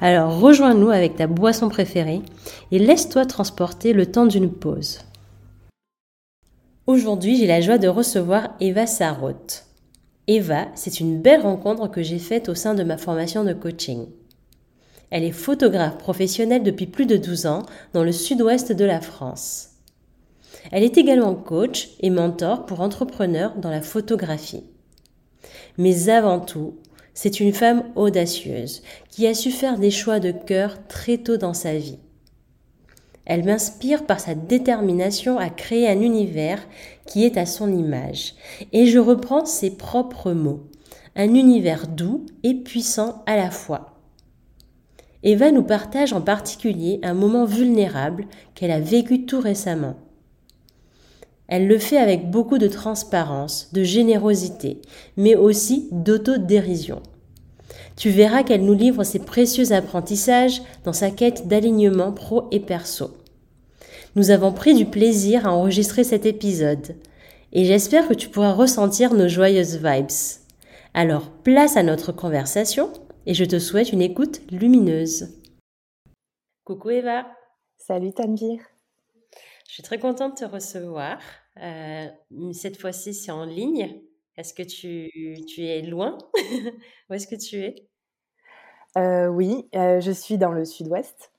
Alors rejoins-nous avec ta boisson préférée et laisse-toi transporter le temps d'une pause. Aujourd'hui, j'ai la joie de recevoir Eva Sarroth. Eva, c'est une belle rencontre que j'ai faite au sein de ma formation de coaching. Elle est photographe professionnelle depuis plus de 12 ans dans le sud-ouest de la France. Elle est également coach et mentor pour entrepreneurs dans la photographie. Mais avant tout, c'est une femme audacieuse qui a su faire des choix de cœur très tôt dans sa vie. Elle m'inspire par sa détermination à créer un univers qui est à son image. Et je reprends ses propres mots. Un univers doux et puissant à la fois. Eva nous partage en particulier un moment vulnérable qu'elle a vécu tout récemment. Elle le fait avec beaucoup de transparence, de générosité, mais aussi d'autodérision. Tu verras qu'elle nous livre ses précieux apprentissages dans sa quête d'alignement pro et perso. Nous avons pris du plaisir à enregistrer cet épisode et j'espère que tu pourras ressentir nos joyeuses vibes. Alors place à notre conversation et je te souhaite une écoute lumineuse. Coucou Eva. Salut Tanvir. Je suis très contente de te recevoir. Euh, cette fois-ci, c'est en ligne. Est-ce que tu, tu es loin? Où est-ce que tu es? Euh, Oui, euh, je suis dans le sud-ouest.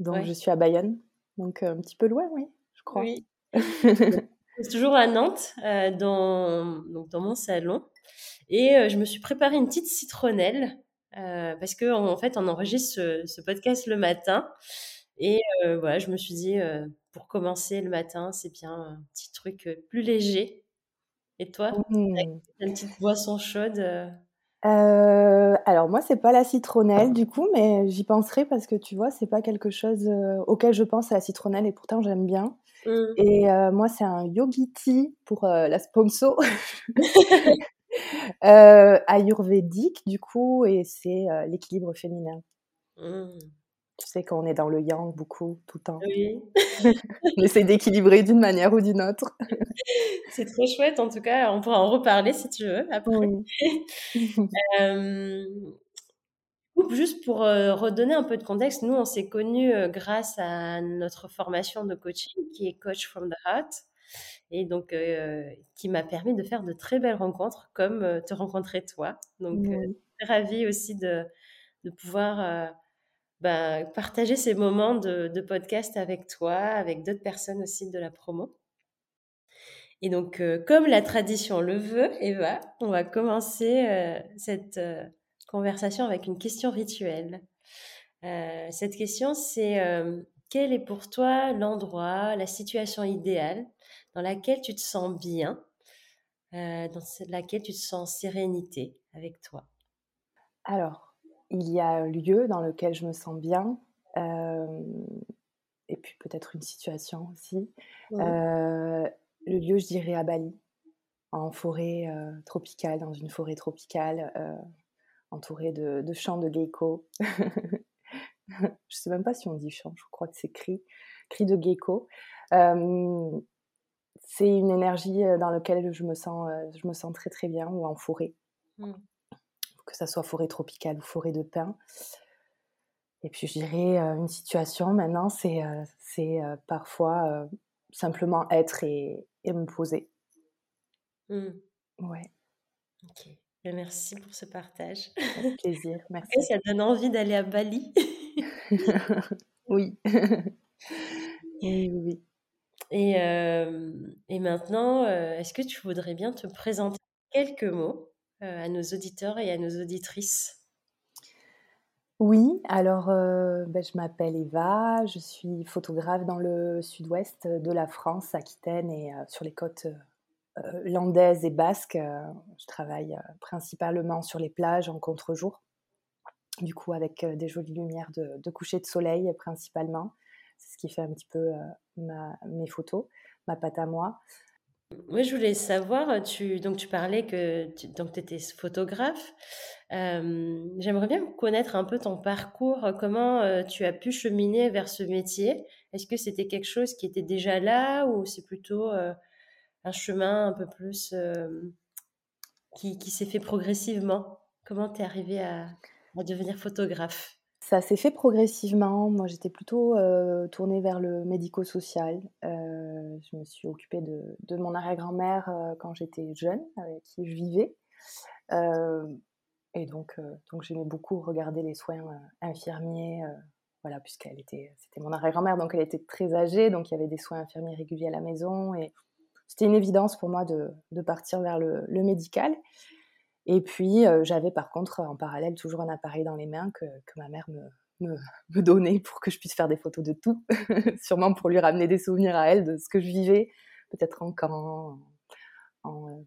Donc, je suis à Bayonne. Donc, un petit peu loin, oui, je crois. Oui. c'est toujours à Nantes, dans, donc dans mon salon. Et je me suis préparé une petite citronnelle parce que en fait, on enregistre ce, ce podcast le matin. Et voilà, je me suis dit, pour commencer le matin, c'est bien un petit truc plus léger. Et toi, mmh. une petite boisson chaude alors moi c'est pas la citronnelle du coup, mais j'y penserai parce que tu vois c'est pas quelque chose auquel je pense à la citronnelle et pourtant j'aime bien. Mmh. Et moi c'est un yogi tea pour la sponsor ayurvédique du coup et c'est l'équilibre féminin. Mmh. Tu sais qu'on est dans le yang beaucoup, tout le temps. Oui. on essaie d'équilibrer d'une manière ou d'une autre. C'est trop chouette, en tout cas, on pourra en reparler si tu veux après. euh, juste pour euh, redonner un peu de contexte, nous, on s'est connus euh, grâce à notre formation de coaching qui est Coach from the Heart et donc euh, qui m'a permis de faire de très belles rencontres comme te rencontrer toi. Donc, très ravie aussi de, de pouvoir bah, partager ces moments de, podcast avec toi, avec d'autres personnes aussi de la promo. Et donc, euh, comme la tradition le veut, Eva, on va commencer euh, cette euh, conversation avec une question rituelle. cette question, c'est quel est pour toi l'endroit, la situation idéale dans laquelle tu te sens bien, dans laquelle tu te sens sérénité avec toi? Alors, il y a un lieu dans lequel je me sens bien, euh, et puis peut-être une situation aussi. Euh, le lieu, je dirais à Bali, en forêt euh, tropicale, dans une forêt tropicale, entourée de, chants de gecko. je ne sais même pas si on dit chant, je crois que c'est cri, cri de gecko. c'est une énergie dans laquelle je me sens, je me sens très très bien, ou en forêt. Mmh que ça soit forêt tropicale ou forêt de pin. Et puis je dirais euh, une situation maintenant, c'est euh, c'est euh, parfois simplement être et, et me poser. Mmh. Ouais. Ok. Ben, merci pour ce partage. Avec plaisir, merci. ça donne envie d'aller à Bali. oui. oui, oui. Et, et maintenant, est-ce que tu voudrais bien te présenter quelques mots? À nos auditeurs et à nos auditrices Oui, alors euh, ben, je m'appelle Eva, je suis photographe dans le sud-ouest de la France, Aquitaine et euh, sur les côtes landaises et basques. je travaille principalement sur les plages en contre-jour. du coup avec des jolies lumières de, coucher de soleil principalement. C'est ce qui fait un petit peu mes photos, ma patte à moi. Oui, je voulais savoir, tu, donc tu parlais que tu étais photographe. J'aimerais bien connaître un peu ton parcours, comment tu as pu cheminer vers ce métier? Est-ce que c'était quelque chose qui était déjà là ou c'est plutôt un chemin un peu plus qui, qui s'est fait progressivement? Comment tu es arrivée à, à devenir photographe? Ça s'est fait progressivement. Moi, j'étais plutôt euh, tournée vers le médico-social. Euh, je me suis occupée de, mon arrière-grand-mère euh, quand j'étais jeune, avec qui je vivais. et donc, donc j'aimais beaucoup regarder les soins infirmiers. voilà, puisqu'elle était, c'était mon arrière-grand-mère, donc elle était très âgée, donc il y avait des soins infirmiers réguliers à la maison. Et c'était une évidence pour moi de, partir vers le, le médical. Et puis, j'avais par contre en parallèle toujours un appareil dans les mains que, ma mère me, me, donnait pour que je puisse faire des photos de tout, sûrement pour lui ramener des souvenirs à elle de ce que je vivais, peut-être en camp, en,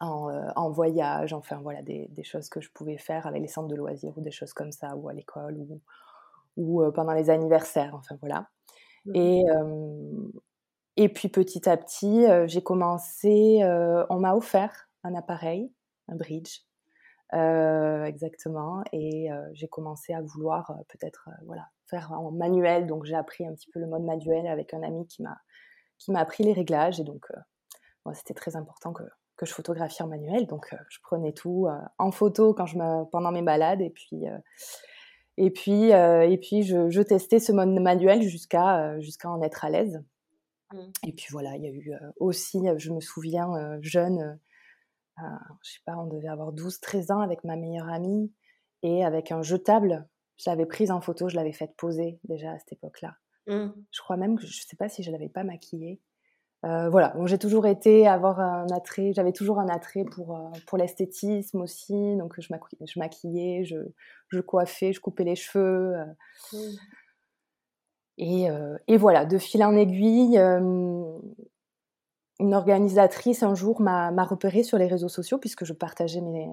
en, voyage, enfin voilà, des, des, choses que je pouvais faire avec les centres de loisirs ou des choses comme ça, ou à l'école, ou, ou pendant les anniversaires, enfin voilà. Mmh. Et, et puis petit à petit, j'ai commencé, on m'a offert un appareil, un bridge, euh, exactement. Et euh, j'ai commencé à vouloir euh, peut-être voilà, faire en manuel. Donc j'ai appris un petit peu le mode manuel avec un ami qui m'a qui m'a appris les réglages. Et donc c'était très important que, que, je photographie en manuel. Donc je prenais tout en photo quand je me, pendant mes balades. Et puis et puis, et puis je, je, testais ce mode manuel jusqu'à jusqu'à en être à l'aise. Mmh. Et puis voilà, il y a eu aussi, je me souviens, jeune, je je sais pas, on devait avoir 12-13 ans avec ma meilleure amie et avec un jetable. Je l'avais prise en photo, je l'avais faite poser déjà à cette époque-là. Mmh. Je crois même que je sais pas si je l'avais pas maquillée. Euh, voilà, bon, j'ai toujours été avoir un attrait, j'avais toujours un attrait pour, euh, pour l'esthétisme aussi, donc je, je maquillais, je, je, coiffais, je coupais les cheveux. Euh. Mmh. Et, et, voilà, de fil en aiguille, une organisatrice un jour m'a repéré sur les réseaux sociaux puisque je partageais mes,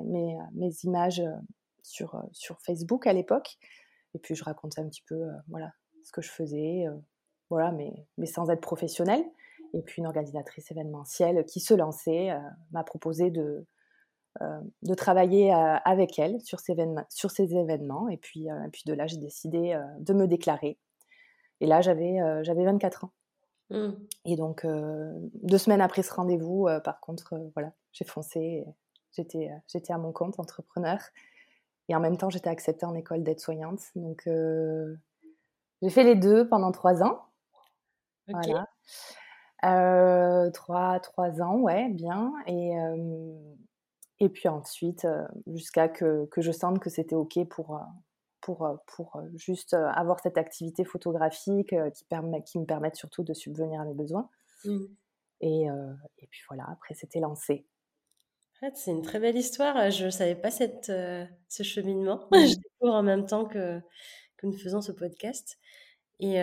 mes images euh, sur, euh, sur Facebook à l'époque. Et puis je racontais un petit peu euh, voilà, ce que je faisais, voilà, mais, sans être professionnelle. Et puis une organisatrice événementielle qui se lançait m'a proposé de, travailler avec elle sur ces, événements, sur ces événements. Et puis, et puis de là, j'ai décidé de me déclarer. Et là, j'avais j'avais 24 ans. Mmh. Et donc, deux semaines après ce rendez-vous, par contre, voilà, j'ai foncé. J'étais, j'étais à mon compte, entrepreneur. Et en même temps, j'étais acceptée en école d'aide-soignante. Donc, j'ai fait les deux pendant trois ans. Voilà. trois, trois ans, ouais, bien. Et, et puis ensuite, jusqu'à que, que, je sente que c'était OK pour, pour, euh, pour euh, juste euh, avoir cette activité photographique qui, permet, qui me permette surtout de subvenir à mes besoins. Mmh. Et, et, puis voilà, après c'était lancé. c'est une très belle histoire. Je ne savais pas cette, ce cheminement. Mmh. je découvre en même temps que, que nous faisons ce podcast. Et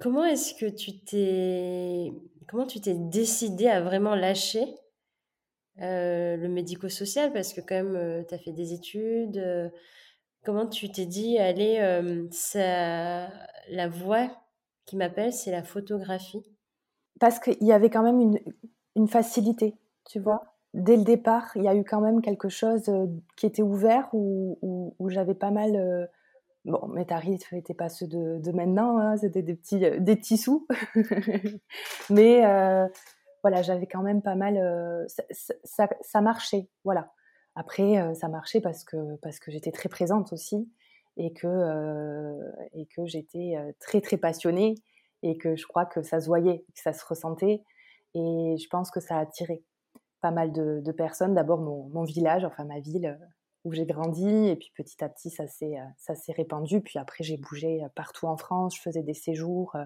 comment est-ce que tu t'es comment tu t'es décidé à vraiment lâcher euh, le médico-social parce que quand même euh, tu as fait des études euh, comment tu t'es dit allez ça la voie qui m'appelle c'est la photographie parce qu'il y avait quand même une, une, facilité tu vois dès le départ il y a eu quand même quelque chose qui était ouvert où, où, j'avais pas mal Bon, mes tarifs n'étaient pas ceux de, de maintenant, hein, c'était des petits, des petits sous. Mais voilà, j'avais quand même pas mal. Euh, ça, marchait, voilà. Après, euh, ça marchait parce que, parce que j'étais très présente aussi et que, euh, que j'étais très, très passionnée et que je crois que ça se voyait, que ça se ressentait. Et je pense que ça a attiré pas mal de, personnes. D'abord, mon, mon, village, enfin ma ville où j'ai grandi, et puis petit à petit, ça s'est répandu. Puis après, j'ai bougé partout en France, je faisais des séjours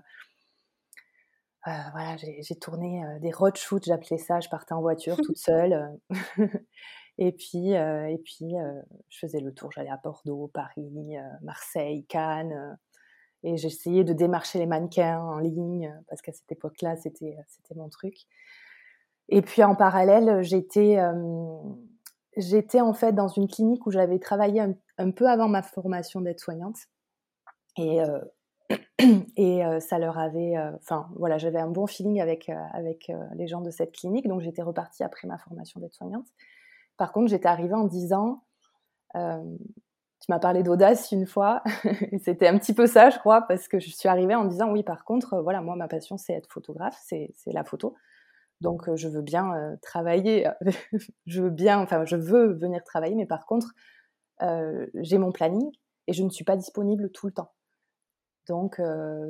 euh, voilà, j'ai tourné des road shoots, j'appelais ça. Je partais en voiture toute seule. et puis, et puis je faisais le tour. J'allais à Bordeaux, Paris, Marseille, Cannes. et j'essayais de démarcher les mannequins en ligne parce qu'à cette époque-là, c'était mon truc. Et puis en parallèle, j'étais j'étais en fait dans une clinique où j'avais travaillé un, peu avant ma formation d'aide-soignante. Et, et ça leur avait. Enfin, voilà, j'avais un bon feeling avec, avec les gens de cette clinique, donc j'étais repartie après ma formation d'aide-soignante. Par contre, j'étais arrivée en disant tu m'as parlé d'audace une fois, c'était un petit peu ça, je crois, parce que je suis arrivée en disant oui, par contre, voilà, moi, ma passion, c'est être photographe, c'est la photo. Donc, je veux bien travailler, je veux bien, enfin, je veux venir travailler, mais par contre, j'ai mon planning et je ne suis pas disponible tout le temps. Donc,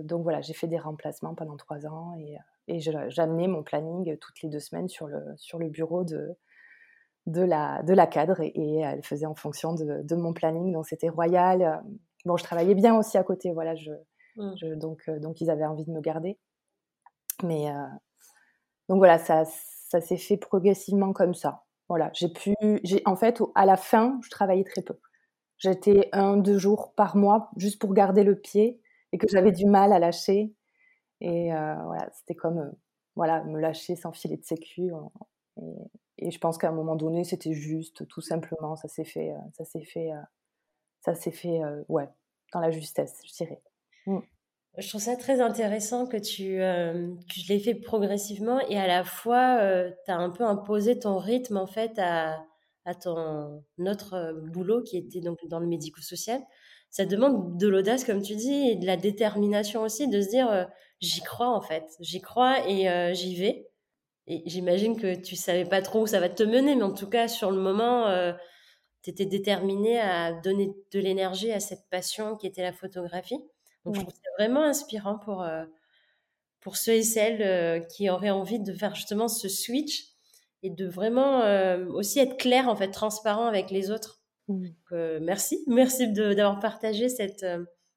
donc voilà, j'ai fait des remplacements pendant trois ans et, et j'amenais mon planning toutes les deux semaines sur le, sur le bureau de, de la, de la cadre et, elle faisait en fonction de, mon planning. Donc c'était royal. Bon, je travaillais bien aussi à côté, voilà. Je, mmh. donc, euh, donc ils avaient envie de me garder. Mais euh, donc voilà, ça, ça s'est fait progressivement comme ça. Voilà, j'ai pu, j'ai en fait à la fin, je travaillais très peu. J'étais un deux jours par mois juste pour garder le pied et que j'avais du mal à lâcher. Et euh, voilà, c'était comme voilà me lâcher sans filet de sécu. Et, je pense qu'à un moment donné, c'était juste, tout simplement, ça s'est fait, euh, ça s'est fait, euh, ça s'est fait, euh, ouais, dans la justesse, je dirais. Mmh. Je trouve ça très intéressant que tu, que je l'ai fait progressivement et à la fois, tu as un peu imposé ton rythme en fait à, à ton autre boulot qui était donc dans le médico-social. Ça demande de l'audace, comme tu dis, et de la détermination aussi, de se dire j'y crois en fait, j'y crois et j'y vais. Et j'imagine que tu savais pas trop où ça va te mener, mais en tout cas, sur le moment, euh, tu étais déterminée à donner de l'énergie à cette passion qui était la photographie. Donc, je trouve ça vraiment inspirant pour, euh, pour ceux et celles euh, qui auraient envie de faire justement ce switch et de vraiment aussi être clair, en fait, transparent avec les autres. Mmh. merci, merci d'avoir partagé cette,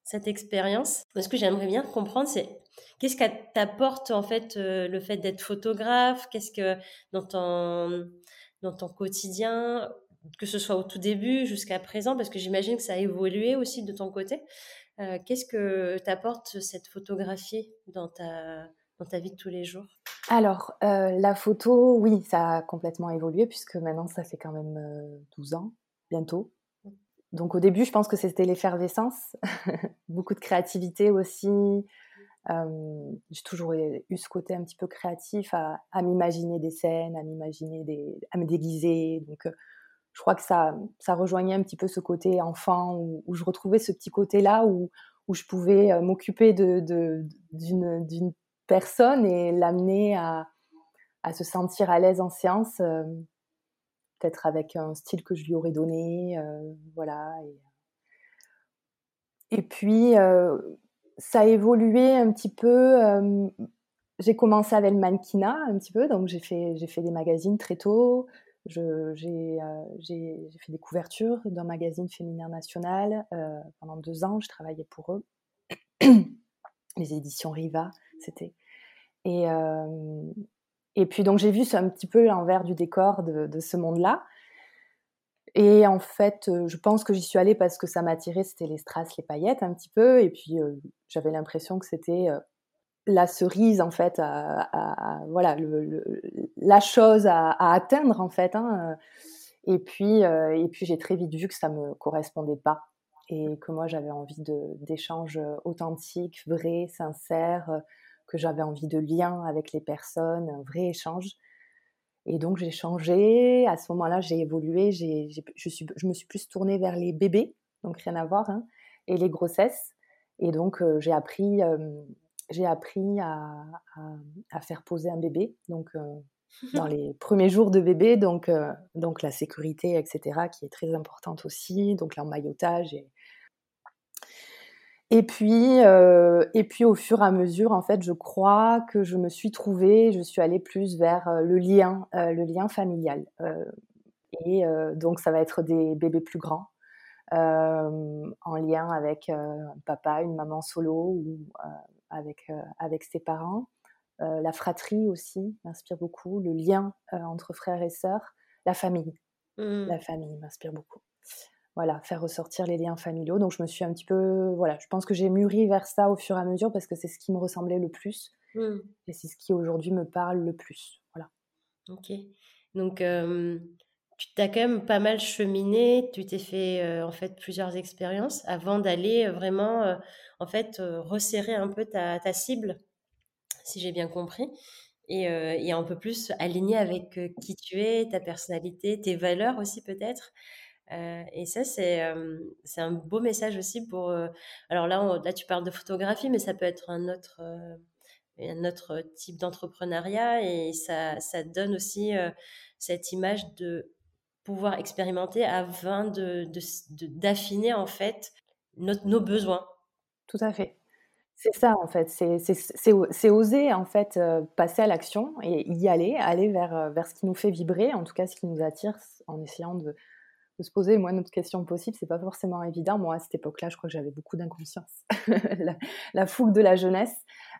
cette expérience. Ce que j'aimerais bien comprendre, c'est Qu'est-ce que t'apporte en fait euh, le fait d'être photographe? Qu'est-ce que dans ton dans ton quotidien, que ce soit au tout début jusqu'à présent, parce que j'imagine que ça a évolué aussi de ton côté. Euh, qu'est-ce que t'apporte cette photographie dans ta dans ta vie de tous les jours? Alors, euh, la photo, oui, ça a complètement évolué puisque maintenant ça fait quand même 12 ans, bientôt. Donc au début, je pense que c'était l'effervescence, beaucoup de créativité aussi, j'ai toujours eu ce côté un petit peu créatif à, m'imaginer des scènes, à m'imaginer des, à me déguiser. Donc, je crois que ça, ça rejoignait un petit peu ce côté enfant où, je retrouvais ce petit côté-là où, je pouvais m'occuper de, d'une, personne et l'amener à, se sentir à l'aise en séance, peut-être avec un style que je lui aurais donné, voilà. Et, puis, ça a évolué un petit peu. j'ai commencé avec le mannequinat un petit peu, donc j'ai fait, des magazines très tôt. J'ai, fait des couvertures d'un magazine féminin national pendant deux ans. Je travaillais pour eux, les éditions Riva, c'était. Et, et puis donc j'ai vu un petit peu l'envers du décor de, ce monde-là. Et en fait, je pense que j'y suis allée parce que ça m'attirait, c'était les strass, les paillettes un petit peu. Et puis, j'avais l'impression que c'était la cerise, en fait, voilà, la chose à, atteindre, en fait. Hein. Et puis, et puis j'ai très vite vu que ça me correspondait pas et que moi, j'avais envie d'échanges authentiques, vrais, sincères, que j'avais envie de liens avec les personnes, un vrai échange. Et donc j'ai changé. À ce moment-là, j'ai évolué. Je, suis, je me suis plus tournée vers les bébés, donc rien à voir, hein, et les grossesses. Et donc euh, j'ai appris, euh, j'ai appris à, à, faire poser un bébé. Donc euh, dans les premiers jours de bébé, donc, donc la sécurité, etc., qui est très importante aussi. Donc l'emmaillotage et, et puis, euh, et puis au fur et à mesure, en fait, je crois que je me suis trouvée, je suis allée plus vers euh, le lien, euh, le lien familial. et donc, ça va être des bébés plus grands, en lien avec un papa, une maman solo ou avec, avec ses parents. la fratrie aussi m'inspire beaucoup, le lien entre frères et sœurs, la famille. Mmh. La famille m'inspire beaucoup voilà, faire ressortir les liens familiaux. Donc je me suis un petit peu, voilà, je pense que j'ai mûri vers ça au fur et à mesure parce que c'est ce qui me ressemblait le plus mmh. et c'est ce qui aujourd'hui me parle le plus. Voilà. Ok. Donc tu t'as quand même pas mal cheminé, tu t'es fait en fait plusieurs expériences avant d'aller vraiment en fait resserrer un peu ta, ta cible, si j'ai bien compris, et, et, un peu plus aligné avec qui tu es, ta personnalité, tes valeurs aussi peut-être. Et ça, c'est c'est un beau message aussi pour. alors là, là, tu parles de photographie, mais ça peut être un autre un autre type d'entrepreneuriat et ça, ça donne aussi cette image de pouvoir expérimenter afin de, d'affiner en fait nos besoins. Tout à fait. C'est ça en fait, c'est oser en fait euh, passer à l'action et y aller, aller vers, euh, vers ce qui nous fait vibrer, en tout cas ce qui nous attire, en essayant de, de se poser moins de questions possible. C'est pas forcément évident. Moi à cette époque-là, je crois que j'avais beaucoup d'inconscience, la, la, fougue de la jeunesse.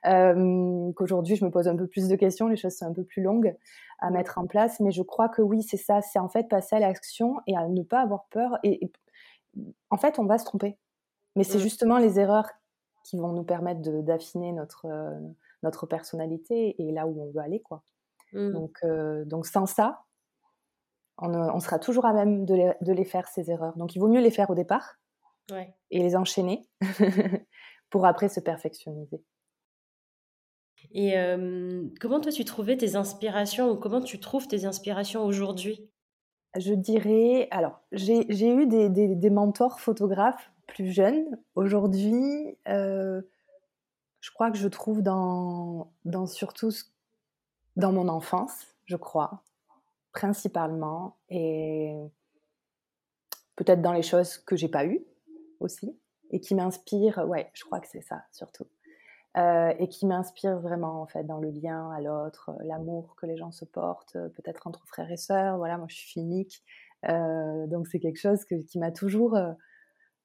Euh, qu'aujourd'hui je me pose un peu plus de questions, les choses sont un peu plus longues à mettre en place, mais je crois que oui, c'est ça, c'est en fait passer à l'action et à ne pas avoir peur. Et, en fait, on va se tromper, mais c'est mmh. justement les erreurs qui vont nous permettre d'affiner notre euh, notre personnalité et là où on veut aller, quoi. Mmh. Donc, euh, donc sans ça, on, on, sera toujours à même de les, de les, faire ces erreurs. Donc il vaut mieux les faire au départ et les enchaîner pour après se perfectionniser. Et comment toi tu trouvais tes inspirations ou comment tu trouves tes inspirations aujourd'hui? Je dirais, alors j'ai eu des, des, mentors photographes plus jeunes. Aujourd'hui, euh, je crois que je trouve dans, dans surtout dans mon enfance, je crois, principalement, et peut-être dans les choses que j'ai pas eues aussi, et qui m'inspirent. Ouais, je crois que c'est ça surtout. Euh, et qui m'inspire vraiment en fait dans le lien à l'autre, euh, l'amour que les gens se portent, euh, peut-être entre frères et sœurs. Voilà, moi je suis finique, donc c'est quelque chose qui m'a toujours,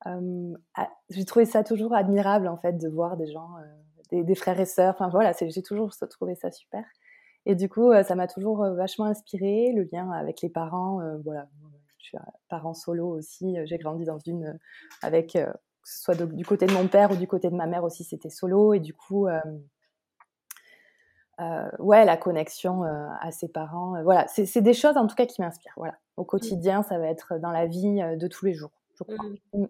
j'ai trouvé ça toujours admirable en fait de voir des gens, des, frères et sœurs. Enfin voilà, j'ai toujours trouvé ça super. Et du coup, ça m'a toujours vachement inspiré le lien avec les parents. voilà, je suis parent solo aussi. J'ai grandi dans une avec que ce soit du côté de mon père ou du côté de ma mère aussi, c'était solo. Et du coup, euh, euh, ouais, la connexion euh, à ses parents, voilà, c'est des choses en tout cas qui m'inspirent. Voilà, au quotidien, ça va être dans la vie de tous les jours, je crois. Mmh.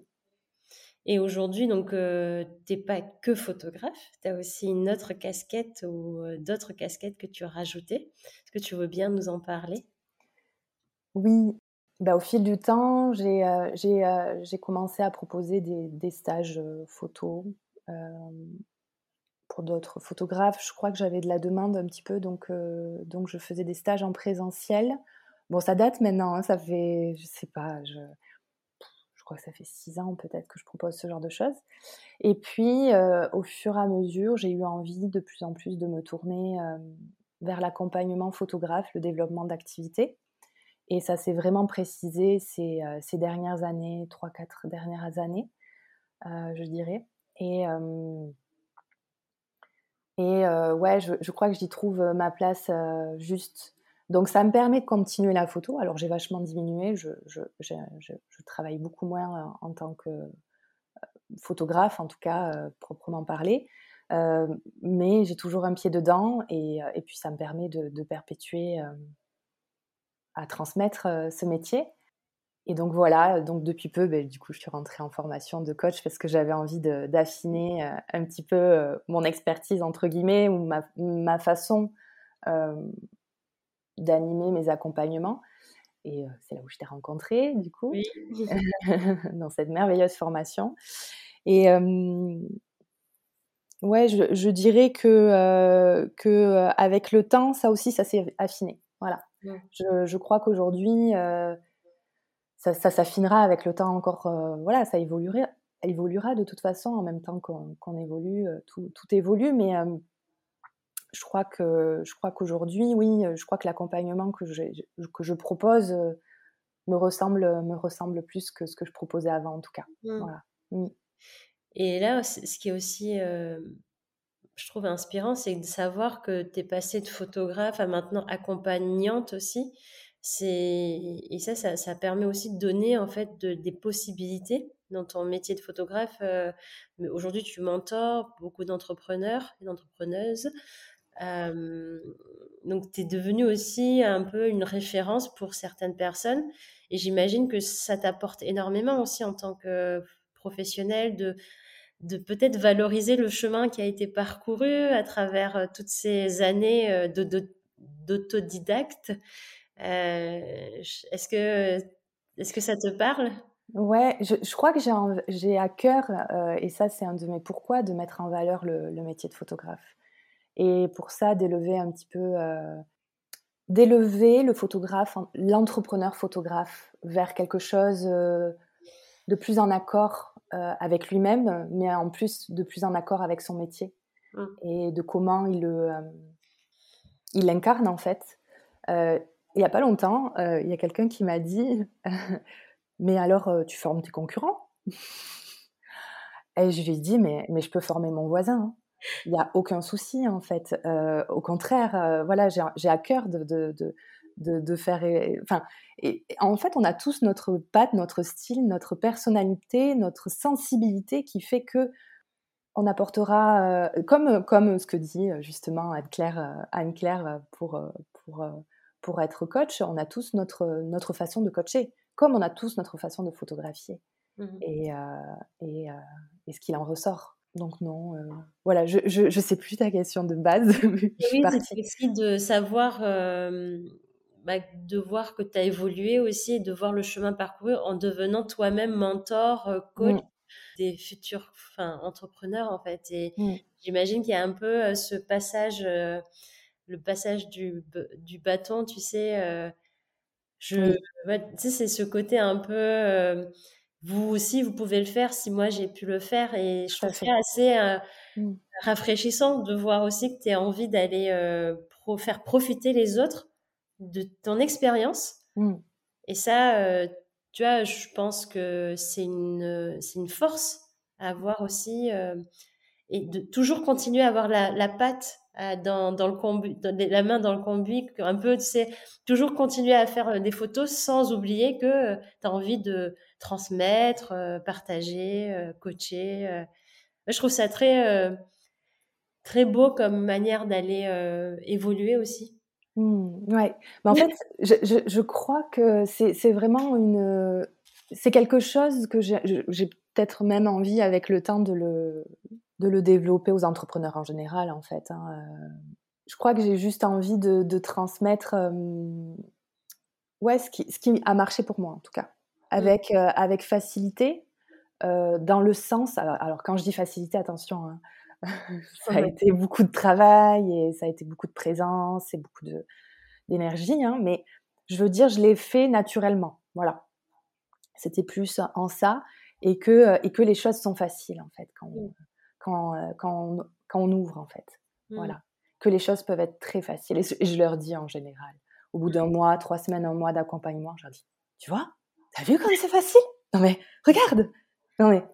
Et aujourd'hui, donc, tu n'es pas que photographe, tu as aussi une autre casquette ou d'autres casquettes que tu as rajoutées. Est-ce que tu veux bien nous en parler? Oui, bah, au fil du temps, j'ai euh, euh, commencé à proposer des, des stages euh, photos pour d'autres photographes. Je crois que j'avais de la demande un petit peu, donc, donc je faisais des stages en présentiel. Bon, ça date maintenant, hein, ça fait, je sais pas, je crois que ça fait six ans peut-être que je propose ce genre de choses. Et puis, au fur et à mesure, j'ai eu envie de plus en plus de me tourner vers l'accompagnement photographe, le développement d'activités. Et ça s'est vraiment précisé ces, euh, ces dernières années, trois, quatre dernières années, euh, je dirais. Et, et ouais, je, je, crois que j'y trouve ma place juste. Donc ça me permet de continuer la photo. Alors j'ai vachement diminué, je, travaille beaucoup moins en tant que photographe, en tout cas proprement parlé. mais j'ai toujours un pied dedans et, puis ça me permet de, perpétuer à transmettre ce métier. Et donc voilà, donc depuis peu, ben, du coup, je suis rentrée en formation de coach parce que j'avais envie d'affiner un petit peu mon expertise, entre guillemets, ou ma façon d'animer mes accompagnements. Et c'est là où je t'ai rencontrée, du coup, dans cette merveilleuse formation. Et ouais, je, je, dirais que, que avec le temps, ça aussi, ça s'est affiné. Voilà. Je, crois qu'aujourd'hui, euh, ça, s'affinera avec le temps encore. Euh, voilà, ça évoluera, évoluera de toute façon en même temps qu'on évolue. Euh, tout, évolue, mais je crois que je crois qu'aujourd'hui, oui, je crois que l'accompagnement que je, que je propose me ressemble me ressemble plus que ce que je proposais avant, en tout cas. Mmh. Voilà. Mmh. Et là, ce qui est aussi je trouve inspirant, c'est de savoir que tu es passée de photographe à maintenant accompagnante aussi. Et ça, ça, permet aussi de donner en fait des possibilités dans ton métier de photographe. Euh, aujourd'hui, tu mentors beaucoup d'entrepreneurs et d'entrepreneuses. Donc, tu es devenue aussi un peu une référence pour certaines personnes. Et j'imagine que ça t'apporte énormément aussi en tant que professionnel de, de peut-être valoriser le chemin qui a été parcouru à travers toutes ces années d'autodidacte. est-ce que, est que ça te parle? Ouais, je, crois que j'ai à cœur, et ça c'est un de mes pourquoi, de mettre en valeur le métier de photographe. Et pour ça, d'élever un petit peu, euh, d'élever le photographe, l'entrepreneur photographe vers quelque chose euh, de plus en accord euh, avec lui-même, mais en plus de plus en accord avec son métier mmh. et de comment il le, il l'incarne en fait. il n'y a pas longtemps, il y a quelqu'un qui m'a dit, mais alors tu formes tes concurrents? Et je lui ai dit, mais, mais je peux former mon voisin. Il n'y a aucun souci en fait. Euh, au contraire, euh, voilà, j'ai à cœur de, de, de, de faire. Enfin, et, en fait, on a tous notre patte, notre style, notre personnalité, notre sensibilité qui fait que on apportera, euh, comme, comme ce que dit justement Anne-Claire Anne -Claire pour, pour, pour être coach, on a tous notre, notre façon de coacher, comme on a tous notre façon de photographier. Mmh et, et, et ce qu'il en ressort. Donc non, euh, voilà, je, je, je, sais plus ta question de base. oui, c'est aussi de savoir, bah, de voir que tu as évolué aussi et de voir le chemin parcouru en devenant toi-même mentor, euh, coach mmh. des futurs enfin, entrepreneurs en fait. Et mmh. j'imagine qu'il y a un peu euh, ce passage, le passage du, du bâton, tu sais. je, tu sais, c'est ce côté un peu vous aussi, vous pouvez le faire si moi j'ai pu le faire. Et je trouve ça assez euh, mmh. rafraîchissant de voir aussi que tu as envie d'aller euh, faire profiter les autres de ton expérience. Mmh. Et ça, euh, tu vois, je pense que c'est une, une force à avoir aussi et de toujours continuer à avoir la, la patte dans, dans, le combu, la main dans le combi, un peu, tu sais, toujours continuer à faire des photos sans oublier que tu as envie de transmettre, euh, partager, euh, coacher. Euh. Je trouve ça très, très beau comme manière d'aller évoluer aussi. Mmh, ouais. Mais en fait, je, je, je, crois que c'est vraiment une. C'est quelque chose que j'ai peut-être même envie avec le temps de le, de le développer aux entrepreneurs en général, en fait. Hein, je crois que j'ai juste envie de, de transmettre ouais, ce qui, ce qui a marché pour moi, en tout cas. Mmh. avec, euh, avec facilité, euh, dans le sens. Alors, quand je dis facilité, attention, hein, ça a été beaucoup de travail et ça a été beaucoup de présence et beaucoup d'énergie, hein, mais je veux dire, je l'ai fait naturellement. Voilà. C'était plus en ça et que, euh, et que les choses sont faciles, en fait, quand, mmh. Quand, quand, on, quand on ouvre, en fait. Mmh. Voilà. Que les choses peuvent être très faciles. Et je leur dis en général, au bout d'un mois, trois semaines, un mois d'accompagnement, je leur dis, tu vois, T'as vu comme c'est facile? Non mais regarde Non mais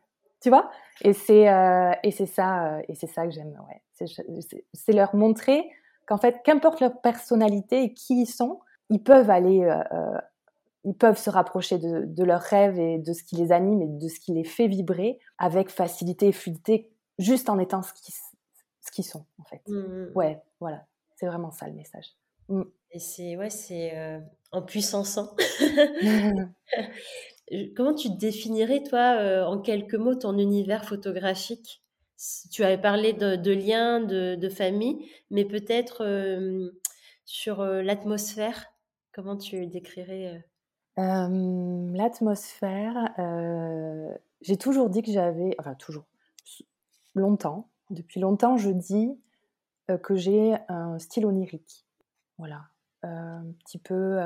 tu vois? Et c'est euh, ça euh, et c'est ça que j'aime. Ouais. C'est leur montrer qu'en fait, qu'importe leur personnalité et qui ils sont, ils peuvent aller, euh, ils peuvent se rapprocher de, de leurs rêves et de ce qui les anime et de ce qui les fait vibrer avec facilité et fluidité, juste en étant ce qu'ils ce sont en fait. Mmh, mmh. Ouais, voilà. C'est vraiment ça le message. Mmh. Et c'est ouais, c'est en puissançant. Comment tu définirais, toi, en quelques mots, ton univers photographique? Tu avais parlé de, liens, de, famille, mais peut-être sur l'atmosphère. Comment tu décrirais L'atmosphère, j'ai toujours dit que j'avais, enfin toujours, longtemps, depuis longtemps, je dis que j'ai un style onirique. Voilà, un petit peu.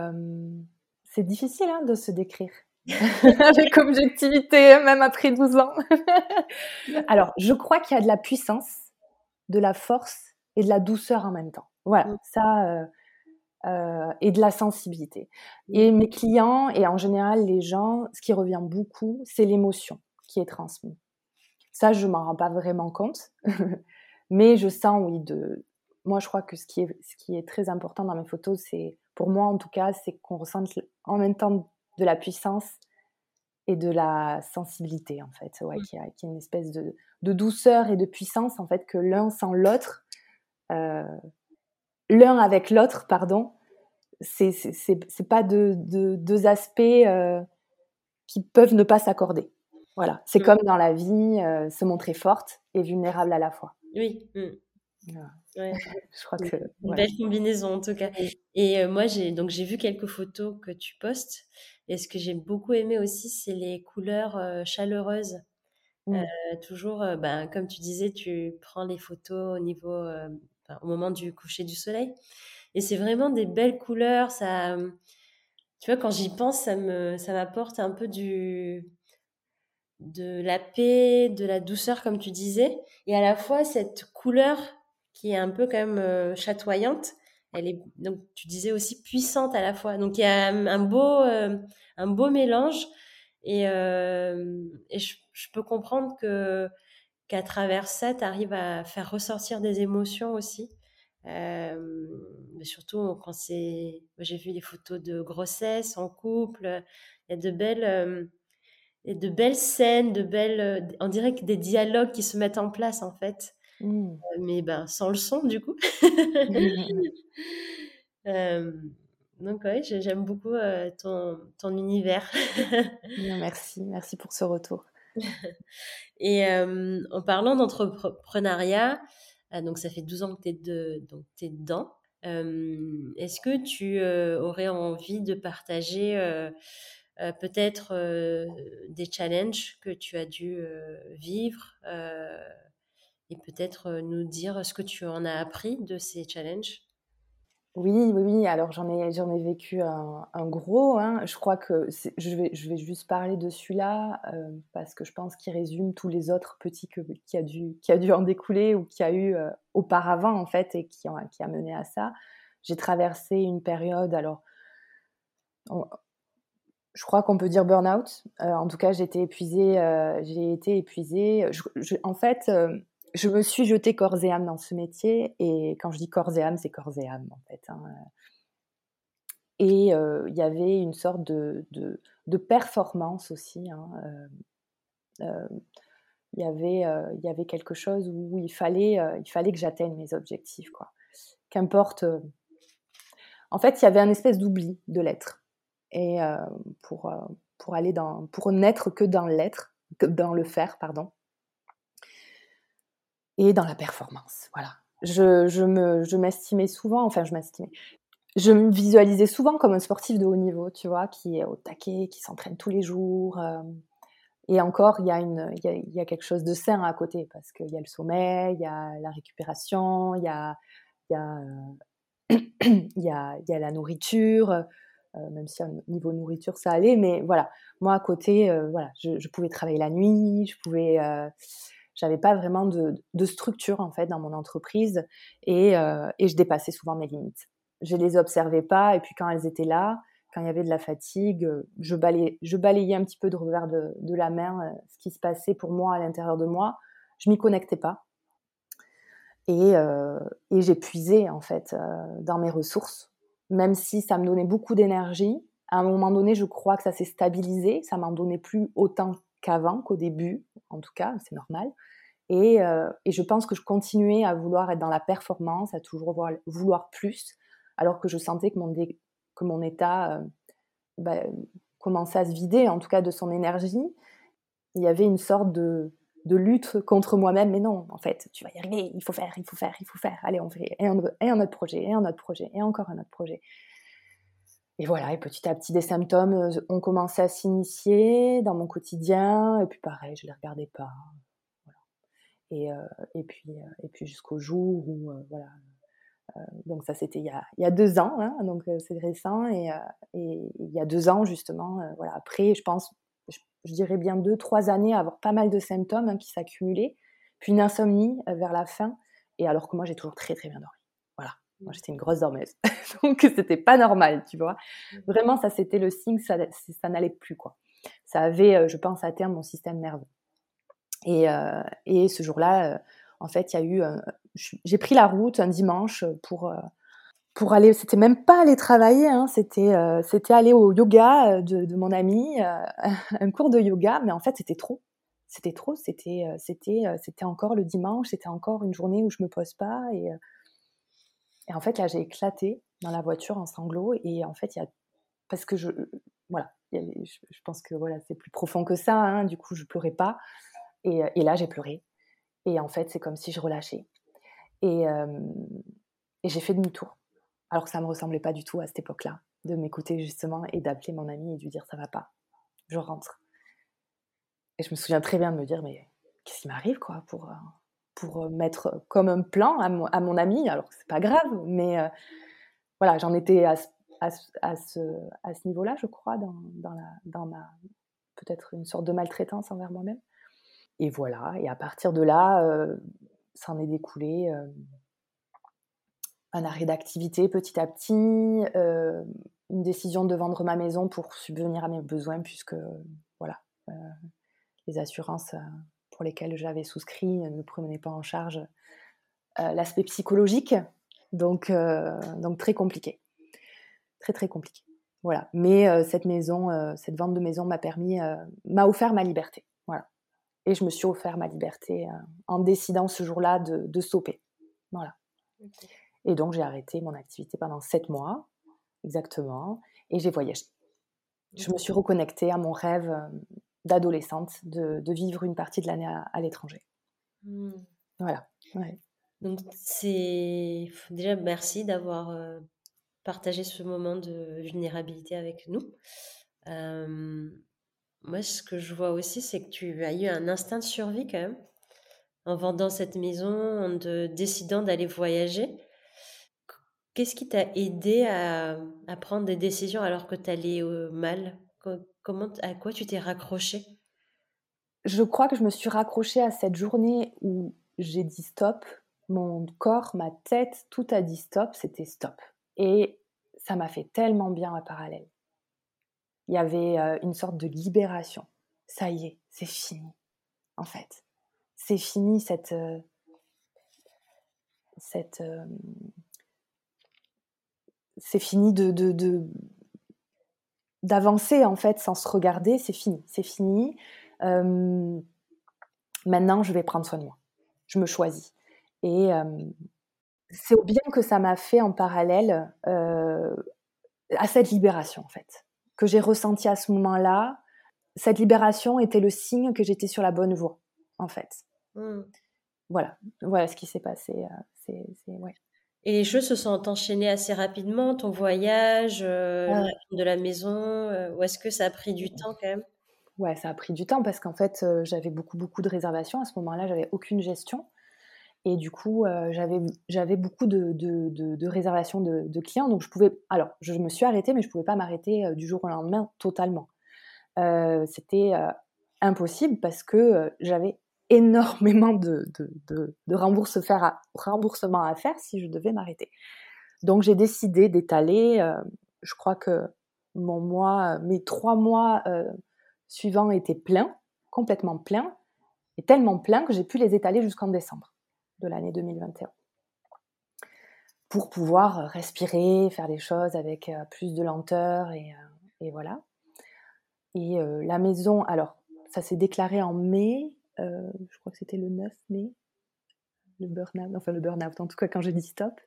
c'est difficile hein, de se décrire. avec objectivité, même après 12 ans. Alors, je crois qu'il y a de la puissance, de la force et de la douceur en même temps. Voilà, mmh. ça, euh, euh, et de la sensibilité. Et mmh. mes clients, et en général les gens, ce qui revient beaucoup, c'est l'émotion qui est transmise. Ça, je m'en rends pas vraiment compte, mais je sens, oui, de, moi, je crois que ce qui est, ce qui est très important dans mes photos, c'est, pour moi en tout cas, c'est qu'on ressente en même temps de la puissance et de la sensibilité, en fait, ouais, mmh. qui, a, qui a une espèce de, de, douceur et de puissance, en fait, que l'un sans l'autre, euh, l'un avec l'autre, pardon, c'est c'est pas deux, deux, aspects euh, qui peuvent ne pas s'accorder. Voilà, c'est mmh. comme dans la vie, euh, se montrer forte et vulnérable à la fois. Oui. Mmh. Je crois que une belle combinaison en tout cas. Et euh, moi j'ai donc j'ai vu quelques photos que tu postes. Et ce que j'ai beaucoup aimé aussi, c'est les couleurs chaleureuses. Mmh. toujours, ben, comme tu disais, tu prends les photos au niveau, au moment du coucher du soleil. Et c'est vraiment des belles couleurs. Ça, tu vois, quand j'y pense, ça me, ça m'apporte un peu du, de la paix, de la douceur, comme tu disais. Et à la fois, cette couleur qui est un peu quand même chatoyante, elle est, donc tu disais aussi puissante à la fois. Donc il y a un beau, un beau mélange. Et, et je, je, peux comprendre que qu'à travers ça, tu arrives à faire ressortir des émotions aussi. Euh, surtout quand c'est. J'ai vu des photos de grossesse en couple. Il y a de belles, et de belles scènes, de belles. On dirait que des dialogues qui se mettent en place en fait. Mmh. mais ben, sans le son du coup. donc oui, j'aime beaucoup ton, ton univers. merci, merci pour ce retour. Et en parlant d'entrepreneuriat, donc ça fait 12 ans que tu es, de, donc es dedans. Est-ce que tu aurais envie de partager peut-être des challenges que tu as dû vivre et peut-être nous dire ce que tu en as appris de ces challenges? Oui, oui, oui. Alors j'en ai, j'en ai vécu un, gros. Hein. Je crois que je vais, je vais juste parler de celui-là euh, parce que je pense qu'il résume tous les autres petits que, qui a dû, qui a dû en découler ou qui a eu euh, auparavant en fait et qui, qui a mené à ça. J'ai traversé une période. Alors, je crois qu'on peut dire burn-out. Euh, en tout cas, été épuisée. j'ai été épuisée. en fait je me suis jetée corps et âme dans ce métier. Et quand je dis corps et âme, c'est corps et âme, en fait. Hein. Et euh, il y avait une sorte de, de, performance aussi. Hein, euh, euh, il y avait, y avait quelque chose où il fallait, il fallait que j'atteigne mes objectifs. Qu'importe. En fait, il y avait un espèce d'oubli de l'être. Et pour, pour aller dans, pour n'être que dans l'être, dans le faire, pardon et dans la performance. Voilà. Je, je, me, je m'estimais souvent, enfin je m'estimais, je me visualisais souvent comme un sportif de haut niveau, tu vois, qui est au taquet, qui s'entraîne tous les jours. Euh, et encore, il y, a y y a quelque chose de sain à côté, parce qu'il y a le sommeil, il y a la récupération, il y a, y a, y a, la nourriture, euh, même si au niveau nourriture ça allait, mais voilà, moi à côté, euh, voilà, je, pouvais travailler la nuit, je pouvais j'avais pas vraiment de, structure en fait dans mon entreprise et, euh, et, je dépassais souvent mes limites. Je les observais pas et puis quand elles étaient là, quand il y avait de la fatigue, je balayais, un petit peu de revers de, la main euh, ce qui se passait pour moi à l'intérieur de moi. Je m'y connectais pas et, euh, et j'épuisais en fait dans mes ressources, même si ça me donnait beaucoup d'énergie. À un moment donné, je crois que ça s'est stabilisé, ça m'en donnait plus autant qu'avant, qu'au début, en tout cas, c'est normal. Et, euh, et, je pense que je continuais à vouloir être dans la performance, à toujours vouloir, plus, alors que je sentais que mon, que mon état euh, bah, commençait à se vider, en tout cas de son énergie. Il y avait une sorte de, de lutte contre moi-même, mais non, en fait, tu vas y arriver, il faut faire, il faut faire, il faut faire. Allez, on fait et un, autre projet, et un autre projet, et encore un autre projet. Et voilà, et petit à petit, des symptômes euh, ont commencé à s'initier dans mon quotidien, et puis pareil, je ne les regardais pas. Et, euh, et puis, euh, et puis jusqu'au jour où, voilà, donc ça c'était il, il, y a deux ans, hein, donc c'est récent. Et, et, il y a deux ans justement, voilà, après je pense, je, dirais bien deux, trois années à avoir pas mal de symptômes hein, qui s'accumulaient, puis une insomnie vers la fin. Et alors que moi j'ai toujours très très bien dormi. Voilà, moi j'étais une grosse dormeuse, donc c'était pas normal, tu vois. Mmh. Vraiment ça c'était le signe, ça, ça n'allait plus quoi. Ça avait, je pense, à terme mon système nerveux. Et, euh, et ce jour-là, euh, en fait, il y a eu. j'ai pris la route un dimanche pour pour aller, c'était même pas aller travailler, hein, c'était c'était aller au yoga de, de mon ami, un cours de yoga, mais en fait c'était trop, c'était trop, c'était c'était c'était encore le dimanche, c'était encore une journée où je me pose pas et Et en fait, là, j'ai éclaté dans la voiture en sanglots. Et en fait, il y a. Parce que je. Voilà. je, pense que voilà, c'est plus profond que ça. Hein, du coup, je pleurais pas. Et, et là, j'ai pleuré. Et en fait, c'est comme si je relâchais. Et, et j'ai fait demi-tour. Alors que ça me ressemblait pas du tout à cette époque-là, de m'écouter justement et d'appeler mon ami et de lui dire ça va pas, je rentre. Et je me souviens très bien de me dire mais qu'est-ce qui m'arrive quoi pour, pour mettre comme un plan à mon, à mon ami, alors que c'est pas grave, mais voilà, j'en étais à, à, à, ce, à ce niveau-là, je crois, dans, dans, la, dans ma peut-être une sorte de maltraitance envers moi-même. Et voilà, et à partir de là, ça en est découlé un arrêt d'activité petit à petit, euh, une décision de vendre ma maison pour subvenir à mes besoins, puisque voilà, euh, les assurances euh, pour lesquelles j'avais souscrit ne prenaient pas en charge l'aspect psychologique, donc, donc très compliqué, très très compliqué. Voilà. Mais cette maison, cette vente de maison m'a permis, m'a offert ma liberté. Voilà. Et je me suis offert ma liberté en décidant ce jour-là de, de stopper. Voilà. Et donc, j'ai arrêté mon activité pendant sept mois, exactement, et j'ai voyagé. Je me suis reconnectée à mon rêve euh, d'adolescente de, vivre une partie de l'année à, l'étranger. Mmh. Voilà. Donc, c'est déjà merci d'avoir euh, partagé ce moment de vulnérabilité avec nous. moi, ce que je vois aussi, c'est que tu as eu un instinct de survie quand même en vendant cette maison, en décidant d'aller voyager. Qu'est-ce qui t'a aidé à, prendre des décisions alors que tu allais mal? Comment, À quoi tu t'es raccroché Je crois que je me suis raccrochée à cette journée où j'ai dit stop. Mon corps, ma tête, tout a dit stop, c'était stop. Et ça m'a fait tellement bien à parallèle. Il y avait euh, une sorte de libération. Ça y est, c'est fini, en fait. C'est fini cette, euh, cette euh, c'est fini de, d'avancer en fait sans se regarder, c'est fini, c'est fini. maintenant, je vais prendre soin de moi. Je me choisis. Et c'est au bien que ça m'a fait en parallèle à cette libération en fait, que j'ai ressentie à ce moment-là. Cette libération était le signe que j'étais sur la bonne voie en fait. Mmh. Voilà, voilà ce qui s'est passé. c'est, ouais. Et les choses se sont enchaînées assez rapidement, ton voyage, euh, de la maison, euh, ou est-ce que ça a pris du temps quand même? Ouais, ça a pris du temps parce qu'en fait, euh, j'avais beaucoup, beaucoup de réservations. À ce moment-là, j'avais aucune gestion. Et du coup, j'avais, j'avais beaucoup de, de, de, réservations de, clients. Donc, je pouvais. Alors, je me suis arrêtée, mais je ne pouvais pas m'arrêter du jour au lendemain totalement. c'était impossible parce que j'avais énormément de, de, à faire si je devais m'arrêter. Donc j'ai décidé d'étaler, euh, je crois que mon mois, mes trois mois euh, suivants étaient pleins, complètement pleins, et tellement pleins que j'ai pu les étaler jusqu'en décembre de l'année 2021 pour pouvoir respirer, faire les choses avec euh, plus de lenteur et voilà. Et la maison, alors ça s'est déclaré en mai, euh, je crois que c'était le 9 mai, le burn-out, enfin le burn-out en tout cas quand j'ai dit stop.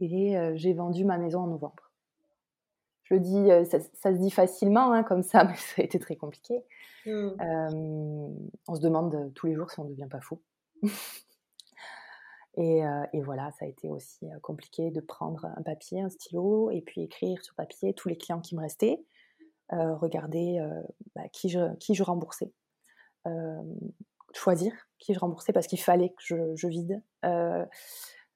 Et euh, j'ai vendu ma maison en novembre. Je le dis, euh, ça, se dit facilement hein, comme ça, mais ça a été très compliqué. Mmh. on se demande tous les jours si on ne devient pas fou. et, et, voilà, ça a été aussi compliqué de prendre un papier, un stylo, et puis écrire sur papier tous les clients qui me restaient, regarder bah, qui, je, qui je remboursais. Euh, choisir qui je remboursais parce qu'il fallait que je, vide, euh,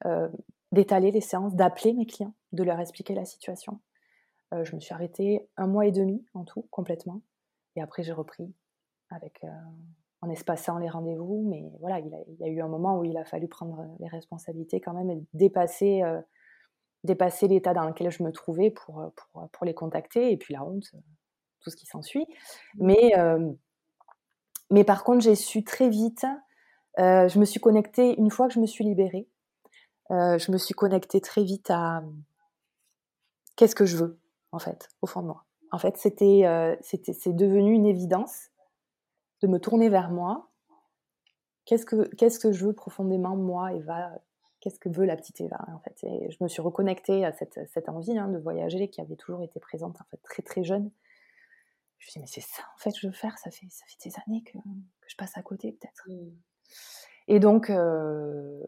euh, d'étaler les séances, d'appeler mes clients, de leur expliquer la situation. je me suis arrêtée un mois et demi en tout, complètement. Et après, j'ai repris avec, en espaçant les rendez-vous. Mais voilà, il, y a eu un moment où il a fallu prendre les responsabilités quand même et dépasser, dépasser l'état dans lequel je me trouvais pour, pour, pour, les contacter. Et puis la honte, tout ce qui s'ensuit. Mmh. Mais mais par contre, j'ai su très vite, euh, je me suis connectée, une fois que je me suis libérée, euh, je me suis connectée très vite à qu'est-ce que je veux, en fait, au fond de moi. En fait, c'était, euh, c'est devenu une évidence de me tourner vers moi. Qu'est-ce que, qu'est-ce que je veux profondément, moi, Eva, qu'est-ce que veut la petite Eva en fait? Et je me suis reconnectée à cette, cette envie hein, de voyager qui avait toujours été présente en fait très très jeune. Je me suis dit mais c'est ça en fait que je veux faire. Ça fait ça fait des années que, que je passe à côté peut-être. Mmh. Et donc euh,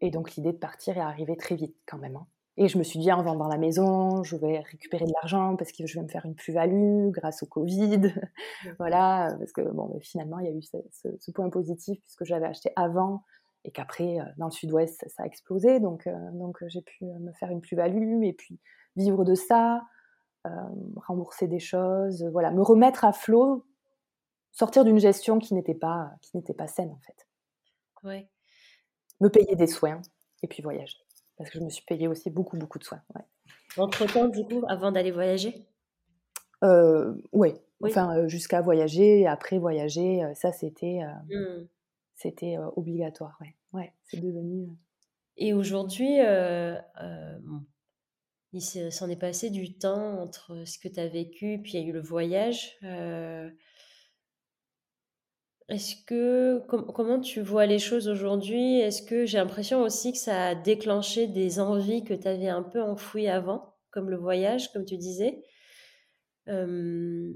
et donc l'idée de partir est arrivée très vite quand même. Hein. Et je me suis dit, en vendant la maison, je vais récupérer de l'argent parce que je vais me faire une plus-value grâce au Covid. voilà, parce que bon, finalement, il y a eu ce, point positif puisque j'avais acheté avant et qu'après, euh, dans le sud-ouest, ça a explosé. Donc, euh, donc j'ai pu me faire une plus-value et puis vivre de ça, rembourser des choses, voilà, me remettre à flot, sortir d'une gestion qui n'était pas, qui n'était pas saine en fait. Ouais. Me payer des soins et puis voyager parce que je me suis payé aussi beaucoup, beaucoup de soins. Entre-temps, du coup, avant d'aller voyager? Euh, Oui, enfin, euh, jusqu'à voyager, après voyager, euh, ça, c'était mmh. c'était obligatoire, ouais. Ouais, c'est devenu... Et aujourd'hui, il s'en est passé du temps entre ce que tu as vécu, puis il y a eu le voyage. Est-ce que comment tu vois les choses aujourd'hui? Est-ce que j'ai l'impression aussi que ça a déclenché des envies que tu avais un peu enfouies avant, comme le voyage, comme tu disais? Est-ce